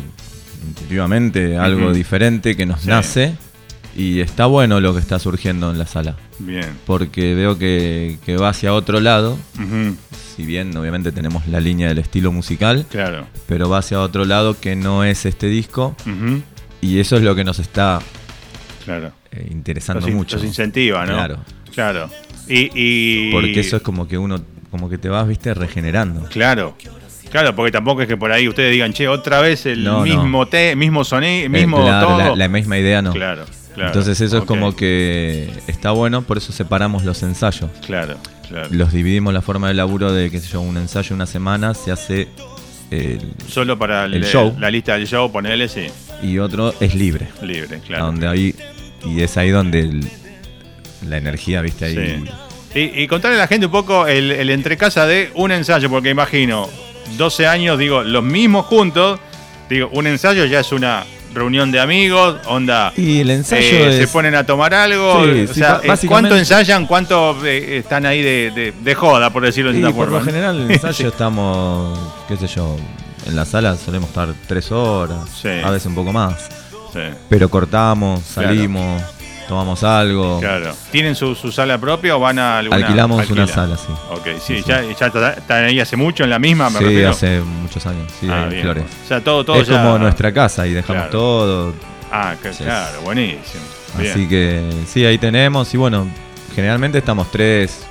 intuitivamente algo diferente que nos Sí. nace y está bueno lo que está surgiendo en la sala Bien. porque veo que, que va hacia otro lado, si bien obviamente tenemos la línea del estilo musical, Claro. pero va hacia otro lado que no es este disco y eso es lo que nos está Claro. eh, interesando Los, mucho. los incentiva, ¿no? Claro. Claro. Y, y- Porque eso es como que uno, como que te vas, viste, regenerando. Claro. Claro, porque tampoco es que por ahí ustedes digan, che, otra vez el No, no. mismo té, mismo sonido, Eh, mismo claro, todo. La, la misma idea no. Claro, claro. Entonces eso es como que está bueno, por eso separamos los ensayos. Claro, claro. Los dividimos la forma de laburo de, qué sé yo, un ensayo una semana se hace el- Solo para el, el show. la lista del show, ponele, sí, y otro es libre. libre, claro. Donde ahí, y es ahí donde el- la energía, viste, ahí. Sí. Y, y contarle a la gente un poco el, el entrecasa de un ensayo, porque imagino, 12 años, digo, los mismos juntos, digo, un ensayo ya es una reunión de amigos, onda... Y el ensayo eh, es- se ponen a tomar algo, Sí, o sí, sea, eh, básicamente- ¿cuánto ensayan? ¿Cuánto eh, están ahí de, de- de joda, por decirlo de por forma? lo general el ensayo estamos, qué sé yo, en la sala solemos estar tres horas, Sí. a veces un poco más. Sí, Pero cortamos, Claro. Tomamos algo. claro. ¿Tienen su, su sala propia o van a alguna? Alquilamos una sala, sí. Ok, sí, Sí, ya, ya está- están ahí hace mucho en la misma, me Sí, refiero. hace muchos años, sí, Ah, bien. Flores. O sea, todo, todo es ya- como nuestra casa y dejamos Claro. todo. Ah, que- Sí. claro, buenísimo. Bien, Así que sí, ahí tenemos. Y bueno, generalmente estamos tres,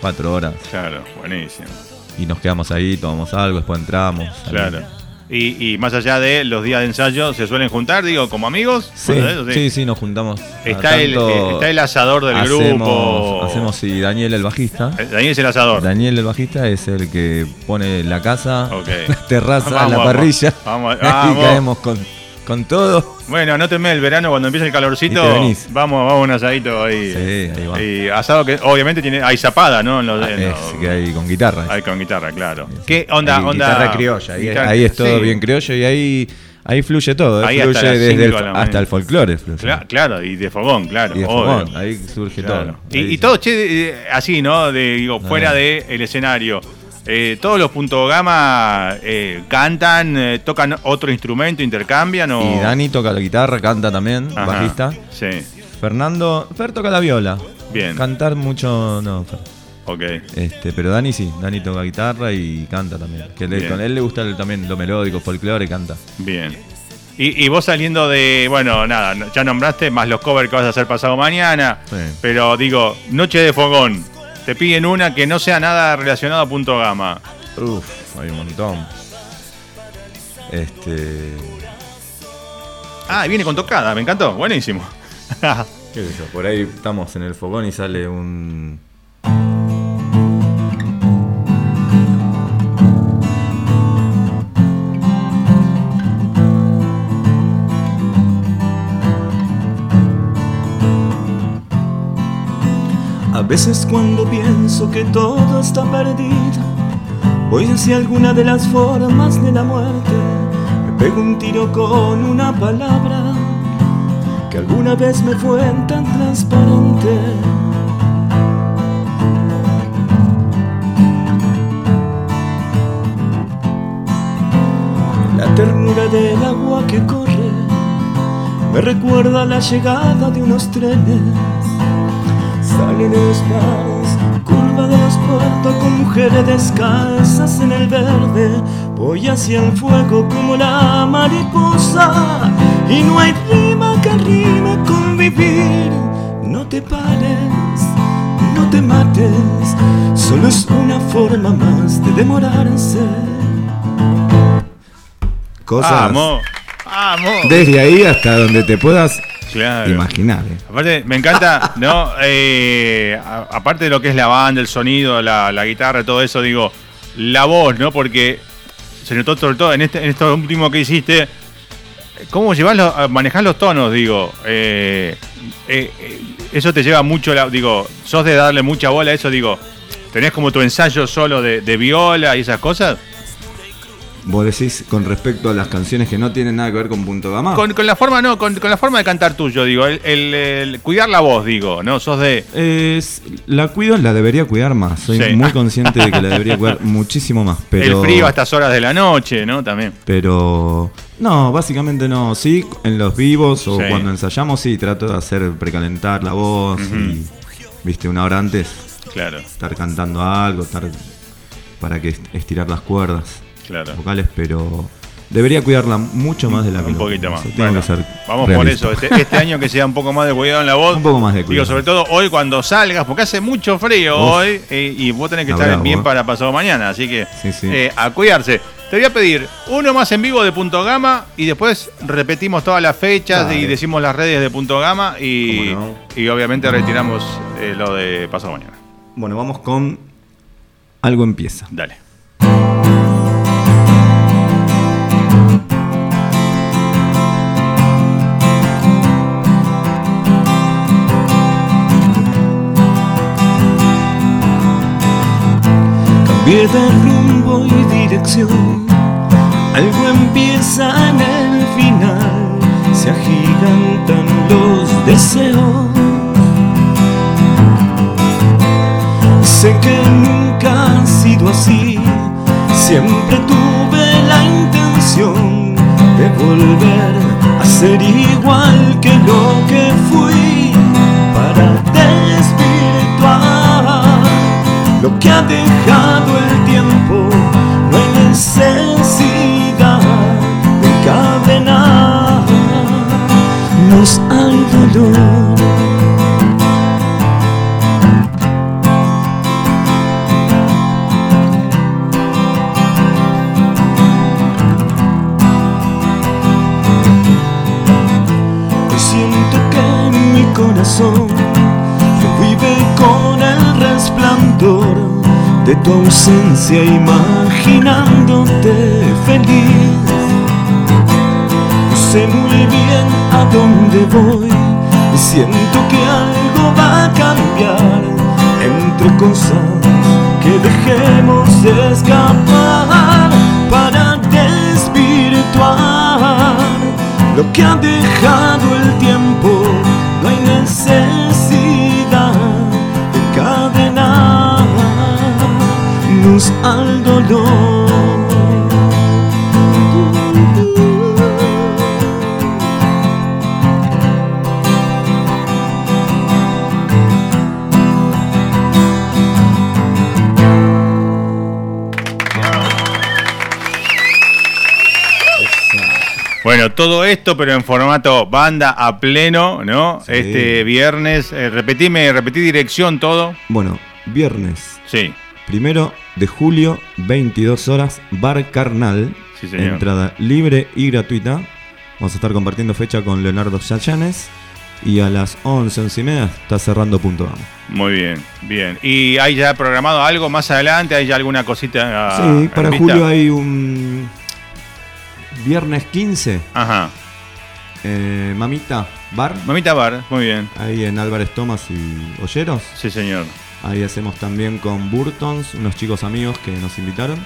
cuatro horas claro, buenísimo. y nos quedamos ahí, tomamos algo, después entramos. Claro. salimos. Y, y más allá de los días de ensayo, ¿se suelen juntar, digo, como amigos? Sí, sí, sí, nos juntamos. Está, Cada el, eh, está el asador del hacemos, grupo. Hacemos, sí, Daniel el bajista. Eh, Daniel es el asador. Daniel el bajista es el que pone la casa, la terraza, Vamos, la vamos. parrilla. Vamos, y vamos. caemos con, con todo. Bueno, anótenme el verano cuando empiece el calorcito. Vamos, vamos a un asadito ahí. Sí, ahí va. Y asado que obviamente tiene. Hay zapada, ¿no? En los- Ah, en es los- que hay con guitarra. hay con guitarra, claro. ¿Qué onda? Hay onda Guitarra criolla. Ahí, guitarra- ahí es todo sí. bien criollo y ahí, ahí fluye todo. ¿eh? Ahí hasta fluye las desde el, hasta el folclore. Claro, y de fogón, claro. y de obvio. fogón, ahí surge Claro. todo. Y, Ahí y se- todo, che, así, ¿no? De, digo, fuera Ah. del escenario. Eh, todos los punto gama eh, cantan, eh, tocan otro instrumento, intercambian o. Y Dani toca la guitarra, canta también, Ajá. bajista. Sí, Fernando, Fer toca la viola. bien. Cantar mucho, no, Fer. ok. Este, pero Dani sí, Dani toca guitarra y canta también. Que le- con él le gusta el- también lo melódico, folclore, canta. Bien. Y, y vos saliendo de, bueno, nada, ya nombraste más los covers que vas a hacer pasado mañana, Sí. pero digo, Noche de Fogón, te piden una que no sea nada relacionado a punto gama. Uf, hay un montón. Este. Ah, y viene con tocada, me encantó, buenísimo. ¿Qué sé yo? Por ahí estamos en el fogón y sale un. Veces cuando pienso que todo está perdido, voy hacia alguna de las formas de la muerte. Me pego un tiro con una palabra que alguna vez me fue tan transparente. La ternura del agua que corre me recuerda la llegada de unos trenes. Salen de los mares, curva de los puertos con mujeres descalzas en el verde. Voy hacia el fuego como la mariposa y no hay rima que rime con vivir. No te pares, no te mates, solo es una forma más de demorarse. Cosas. Vamos, vamos. Desde ahí hasta donde te puedas Claro. imaginar. eh. Aparte, me encanta, ¿no? Eh, a- aparte de lo que es la banda, el sonido, la, la guitarra, todo eso, digo, la voz, ¿no? Porque se notó sobre todo en, este, en esto último que hiciste, cómo llevas los, manejar los tonos, digo. eh, eh, eh, eso te lleva mucho, la, digo, sos de darle mucha bola a eso, digo, tenés como tu ensayo solo de, de viola y esas cosas. Vos decís con respecto a las canciones que no tienen nada que ver con punto gama. Con, con la forma, no, con, con la forma de cantar tuyo, digo, el, el- el cuidar la voz, digo, ¿no? Sos de... Es- la cuido, la debería cuidar más. Soy Sí. muy consciente de que la debería cuidar muchísimo más. Pero, El frío a estas horas de la noche, ¿no? También. Pero no, básicamente no. Sí, en los vivos o Sí. cuando ensayamos, sí, trato de hacer precalentar la voz y, viste, una hora antes Claro, estar cantando algo, estar para que est- estirar las cuerdas claro. vocales, pero debería cuidarla mucho más de la Un poquito más. Bueno, vamos realista. por eso. Este, este año que sea un poco más de cuidado en la voz. Un poco más de Digo, cuidado. sobre todo hoy cuando salgas, porque hace mucho frío Uf. hoy eh, y vos tenés que estar bravo, bien eh. para pasado mañana. Así que Sí, sí. eh, a cuidarse. Te voy a pedir uno más en vivo de Punto Gama y después repetimos todas las fechas y decimos las redes de Punto Gama y, ¿Cómo y obviamente retiramos eh, lo de pasado mañana. Bueno, vamos con Algo empieza. Dale. Cambié de rumbo y dirección. Algo empieza en el final. Se agigantan los deseos. Sé que nunca ha sido así. Siempre tuve la intención de volver a ser igual que lo que fui para que ha dejado el tiempo, no hay necesidad de cadenar, nos dolor. Hoy siento que mi corazón revive con de tu ausencia imaginándote feliz. No sé muy bien a dónde voy y siento que algo va a cambiar entre cosas que dejemos escapar para desvirtuar lo que ha dejado esto, pero en formato banda a pleno, ¿no? Sí. Este viernes, eh, repetime, repetí dirección todo. Bueno, viernes Sí, primero de julio, 22 horas, Bar Carnal. Sí, señor. Entrada libre y gratuita. Vamos a estar compartiendo fecha con Leonardo Chachanes. Y a las 11, 11 y media está cerrando punto Vamos. muy bien, bien. ¿Y hay ya programado algo más adelante? ¿Hay ya alguna cosita? Sí, para vista? julio hay un viernes 15, Ajá. Eh, Mamita Bar, Mamita Bar, muy bien. ahí en Álvarez Tomás y Olleros. Sí, señor. Ahí hacemos también con Burtons, unos chicos amigos que nos invitaron.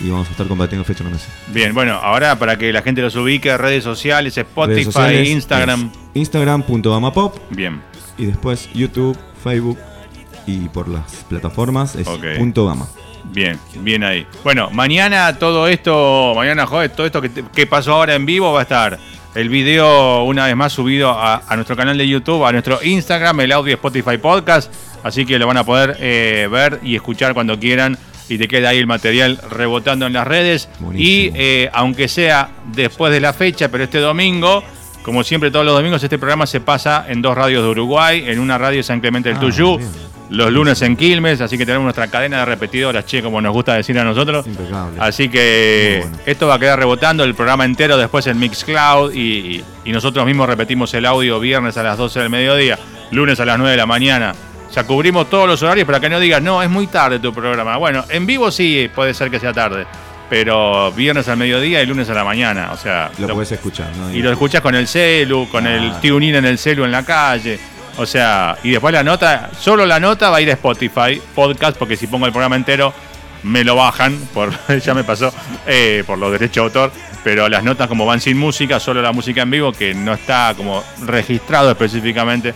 Y vamos a estar compartiendo fecha la mesa. Bien, bueno, ahora para que la gente los ubique, redes sociales, Spotify, Redes sociales, Instagram. es Instagram.gamapop Bien, y después YouTube, Facebook y por las plataformas es Ok. punto gama. bien, bien ahí. Bueno, mañana todo esto, mañana joder, todo esto que pasó ahora en vivo va a estar el video una vez más subido a, a nuestro canal de YouTube, a nuestro Instagram, el audio Spotify Podcast. Así que lo van a poder eh, ver y escuchar cuando quieran. Y te queda ahí el material rebotando en las redes. Buenísimo. Y eh, aunque sea después de la fecha, pero este domingo, como siempre todos los domingos, este programa se pasa en dos radios de Uruguay, en una radio San Clemente del Ah, Tuyú. Los lunes en Quilmes, así que tenemos nuestra cadena de repetidoras, che, como nos gusta decir a nosotros. Impecable. Así que bueno. esto va a quedar rebotando el programa entero después en Mixcloud y, y, y nosotros mismos repetimos el audio viernes a las 12 del mediodía, lunes a las 9 de la mañana. Ya cubrimos todos los horarios para que no digas, no, es muy tarde tu programa. Bueno, en vivo sí puede ser que sea tarde, pero viernes al mediodía y lunes a la mañana. O sea, Lo lo- podés escuchar, ¿no? y lo escuchas con el celu, con el Ah. tune in en el celu en la calle. O sea, y después la nota, solo la nota va a ir a Spotify, podcast, porque si pongo el programa entero me lo bajan, por, ya me pasó, eh, por los derechos de autor. Pero las notas como van sin música, solo la música en vivo, que no está como registrado específicamente,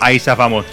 ahí zafamos.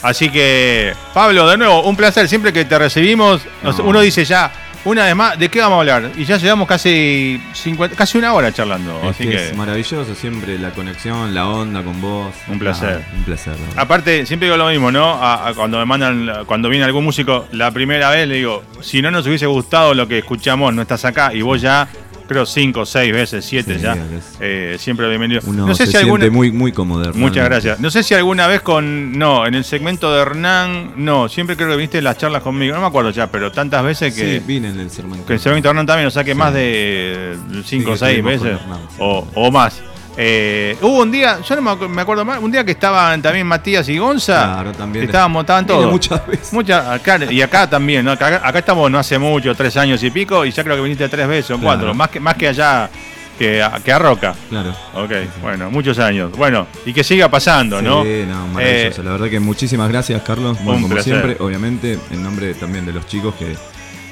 Así que, Pablo, de nuevo, un placer. Siempre que te recibimos, No. uno dice ya, una vez más, ¿de qué vamos a hablar? Y ya llevamos casi 50, casi una hora charlando. Es así que que, es maravilloso siempre la conexión, la onda con vos. Un placer. Ah, un placer. aparte, siempre digo lo mismo, ¿no? A- a cuando me mandan, cuando viene algún músico, la primera vez le digo, si no nos hubiese gustado lo que escuchamos, no estás acá, y vos ya, creo, cinco, seis veces, siete Sí, ya, eh, siempre bienvenido. Uno no sé se si alguna... muy, muy cómodo. Muchas realmente. gracias. No sé si alguna vez con. No, en el segmento de Hernán. No, siempre creo que en las charlas conmigo. No me acuerdo ya, pero tantas veces que. Sí, vine en el sermón. Que el segmento de Hernán también, o sea que Sí. más de 5 o que 6 estuvimos con veces. Hernán, o, o más. Eh, hubo un día, yo no me acu- me acuerdo más, un día que estaban también Matías y Gonza. Claro, también. Estábamos, estaban todos. muchas veces. Muchas, acá, y acá también, ¿no? Acá, acá estamos no hace mucho, tres años y pico, y ya creo que viniste tres veces o Claro. cuatro, más que, más que allá, que, a- que a Roca. Claro. Ok, bueno, muchos años. Bueno, y que siga pasando, ¿no? Sí, no, maravilloso. Eh, la verdad que muchísimas gracias, Carlos. Bueno, un como placer. siempre, obviamente, en nombre también de los chicos que,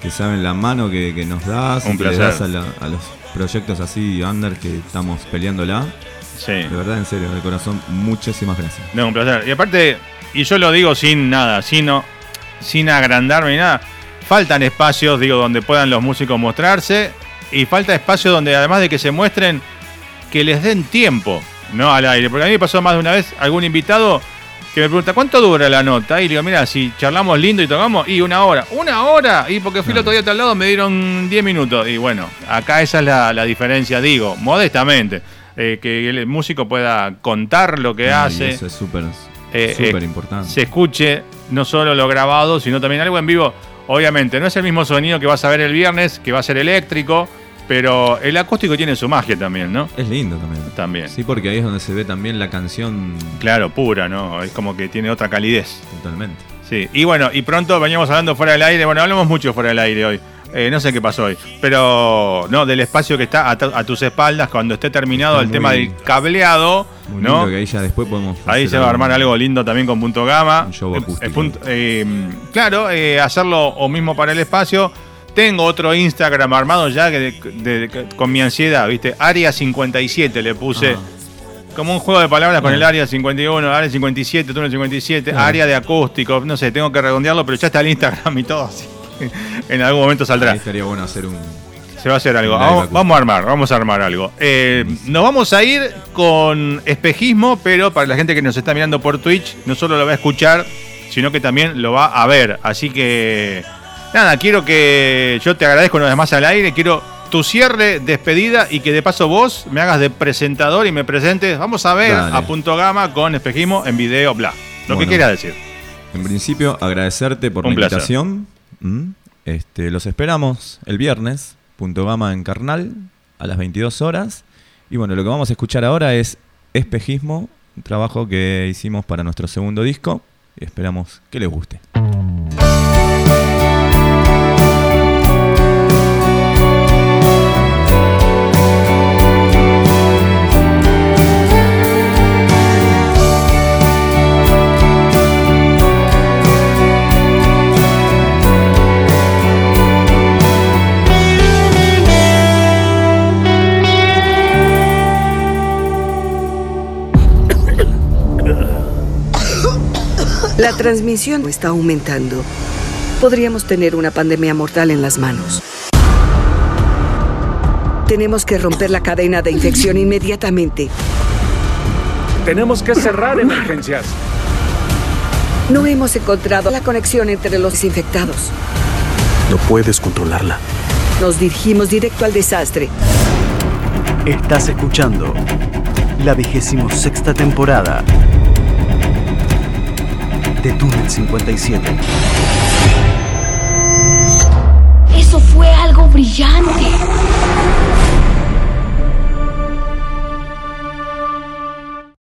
que saben la mano que, que nos das, Un y que le placer. das a, la- a los proyectos así under que estamos peleándola. sí. De verdad, en serio, de corazón, muchísimas gracias. No, un placer. Y aparte, y yo lo digo sin nada, sino, sin agrandarme ni nada, faltan espacios, digo, donde puedan los músicos mostrarse, y falta espacio donde además de que se muestren, que les den tiempo, ¿no? Al aire. Porque a mí me pasó más de una vez algún invitado que me pregunta, ¿cuánto dura la nota? Y le digo, mira, si charlamos lindo y tocamos, y una hora. ¿Una hora? Y porque fui el otro día a tal lado, me dieron 10 minutos. Y bueno, acá esa es la, la diferencia, digo, modestamente. eh, que el músico pueda contar lo que y hace Eso es súper eh, súper eh, importante. se escuche no solo lo grabado, sino también algo en vivo. Obviamente, no es el mismo sonido que vas a ver el viernes, que va a ser eléctrico, Pero el acústico tiene su magia también, ¿no? Es lindo también. También. Sí, porque ahí es donde se ve también la canción Claro, pura, ¿no? Es como que tiene otra calidez. totalmente. Sí, y bueno, y pronto veníamos hablando fuera del aire. Bueno, hablamos mucho fuera del aire hoy. Eh, no sé qué pasó hoy. Pero, no, del espacio que está a, a tus espaldas cuando esté terminado Está el tema del cableado, Muy ¿no? lindo que ahí ya después podemos. Ahí se va a armar algo lindo también con punto gamma. Un show Eh, acústico. eh, punto- eh, claro, hacerlo o mismo para el espacio. Tengo otro Instagram armado ya que de- de- que- con mi ansiedad, ¿viste? Área 57 le puse. Ah. Como un juego de palabras con el área 51, área 57, túnel 57, Claro. área de acústico. No sé, tengo que redondearlo, pero ya está el Instagram y todo así. En algún momento saldrá. Ahí estaría bueno hacer un. Se va a hacer algo. Vamos a armar, vamos a armar algo. Eh, nos vamos a ir con espejismo, pero para la gente que nos está mirando por Twitch, no solo lo va a escuchar, sino que también lo va a ver. Así que, nada, quiero que yo te agradezco una vez más al aire. Quiero tu cierre, despedida y que de paso vos me hagas de presentador y me presentes. Vamos a ver Dale. a punto gama con espejismo en video, bla. Lo que quieras decir. En principio, agradecerte por Un la placer. invitación. Mm. Este, los esperamos el viernes, punto gama en Carnal, a las 22 horas. Y bueno, lo que vamos a escuchar ahora es Espejismo, un trabajo que hicimos para nuestro segundo disco. Y esperamos que les guste. La transmisión está aumentando. Podríamos tener una pandemia mortal en las manos. Tenemos que romper la cadena de infección inmediatamente. Tenemos que cerrar emergencias. No hemos encontrado la conexión entre los infectados. No puedes controlarla. Nos dirigimos directo al desastre. Estás escuchando la vigésimo sexta temporada de Túnel 57. Eso fue algo brillante.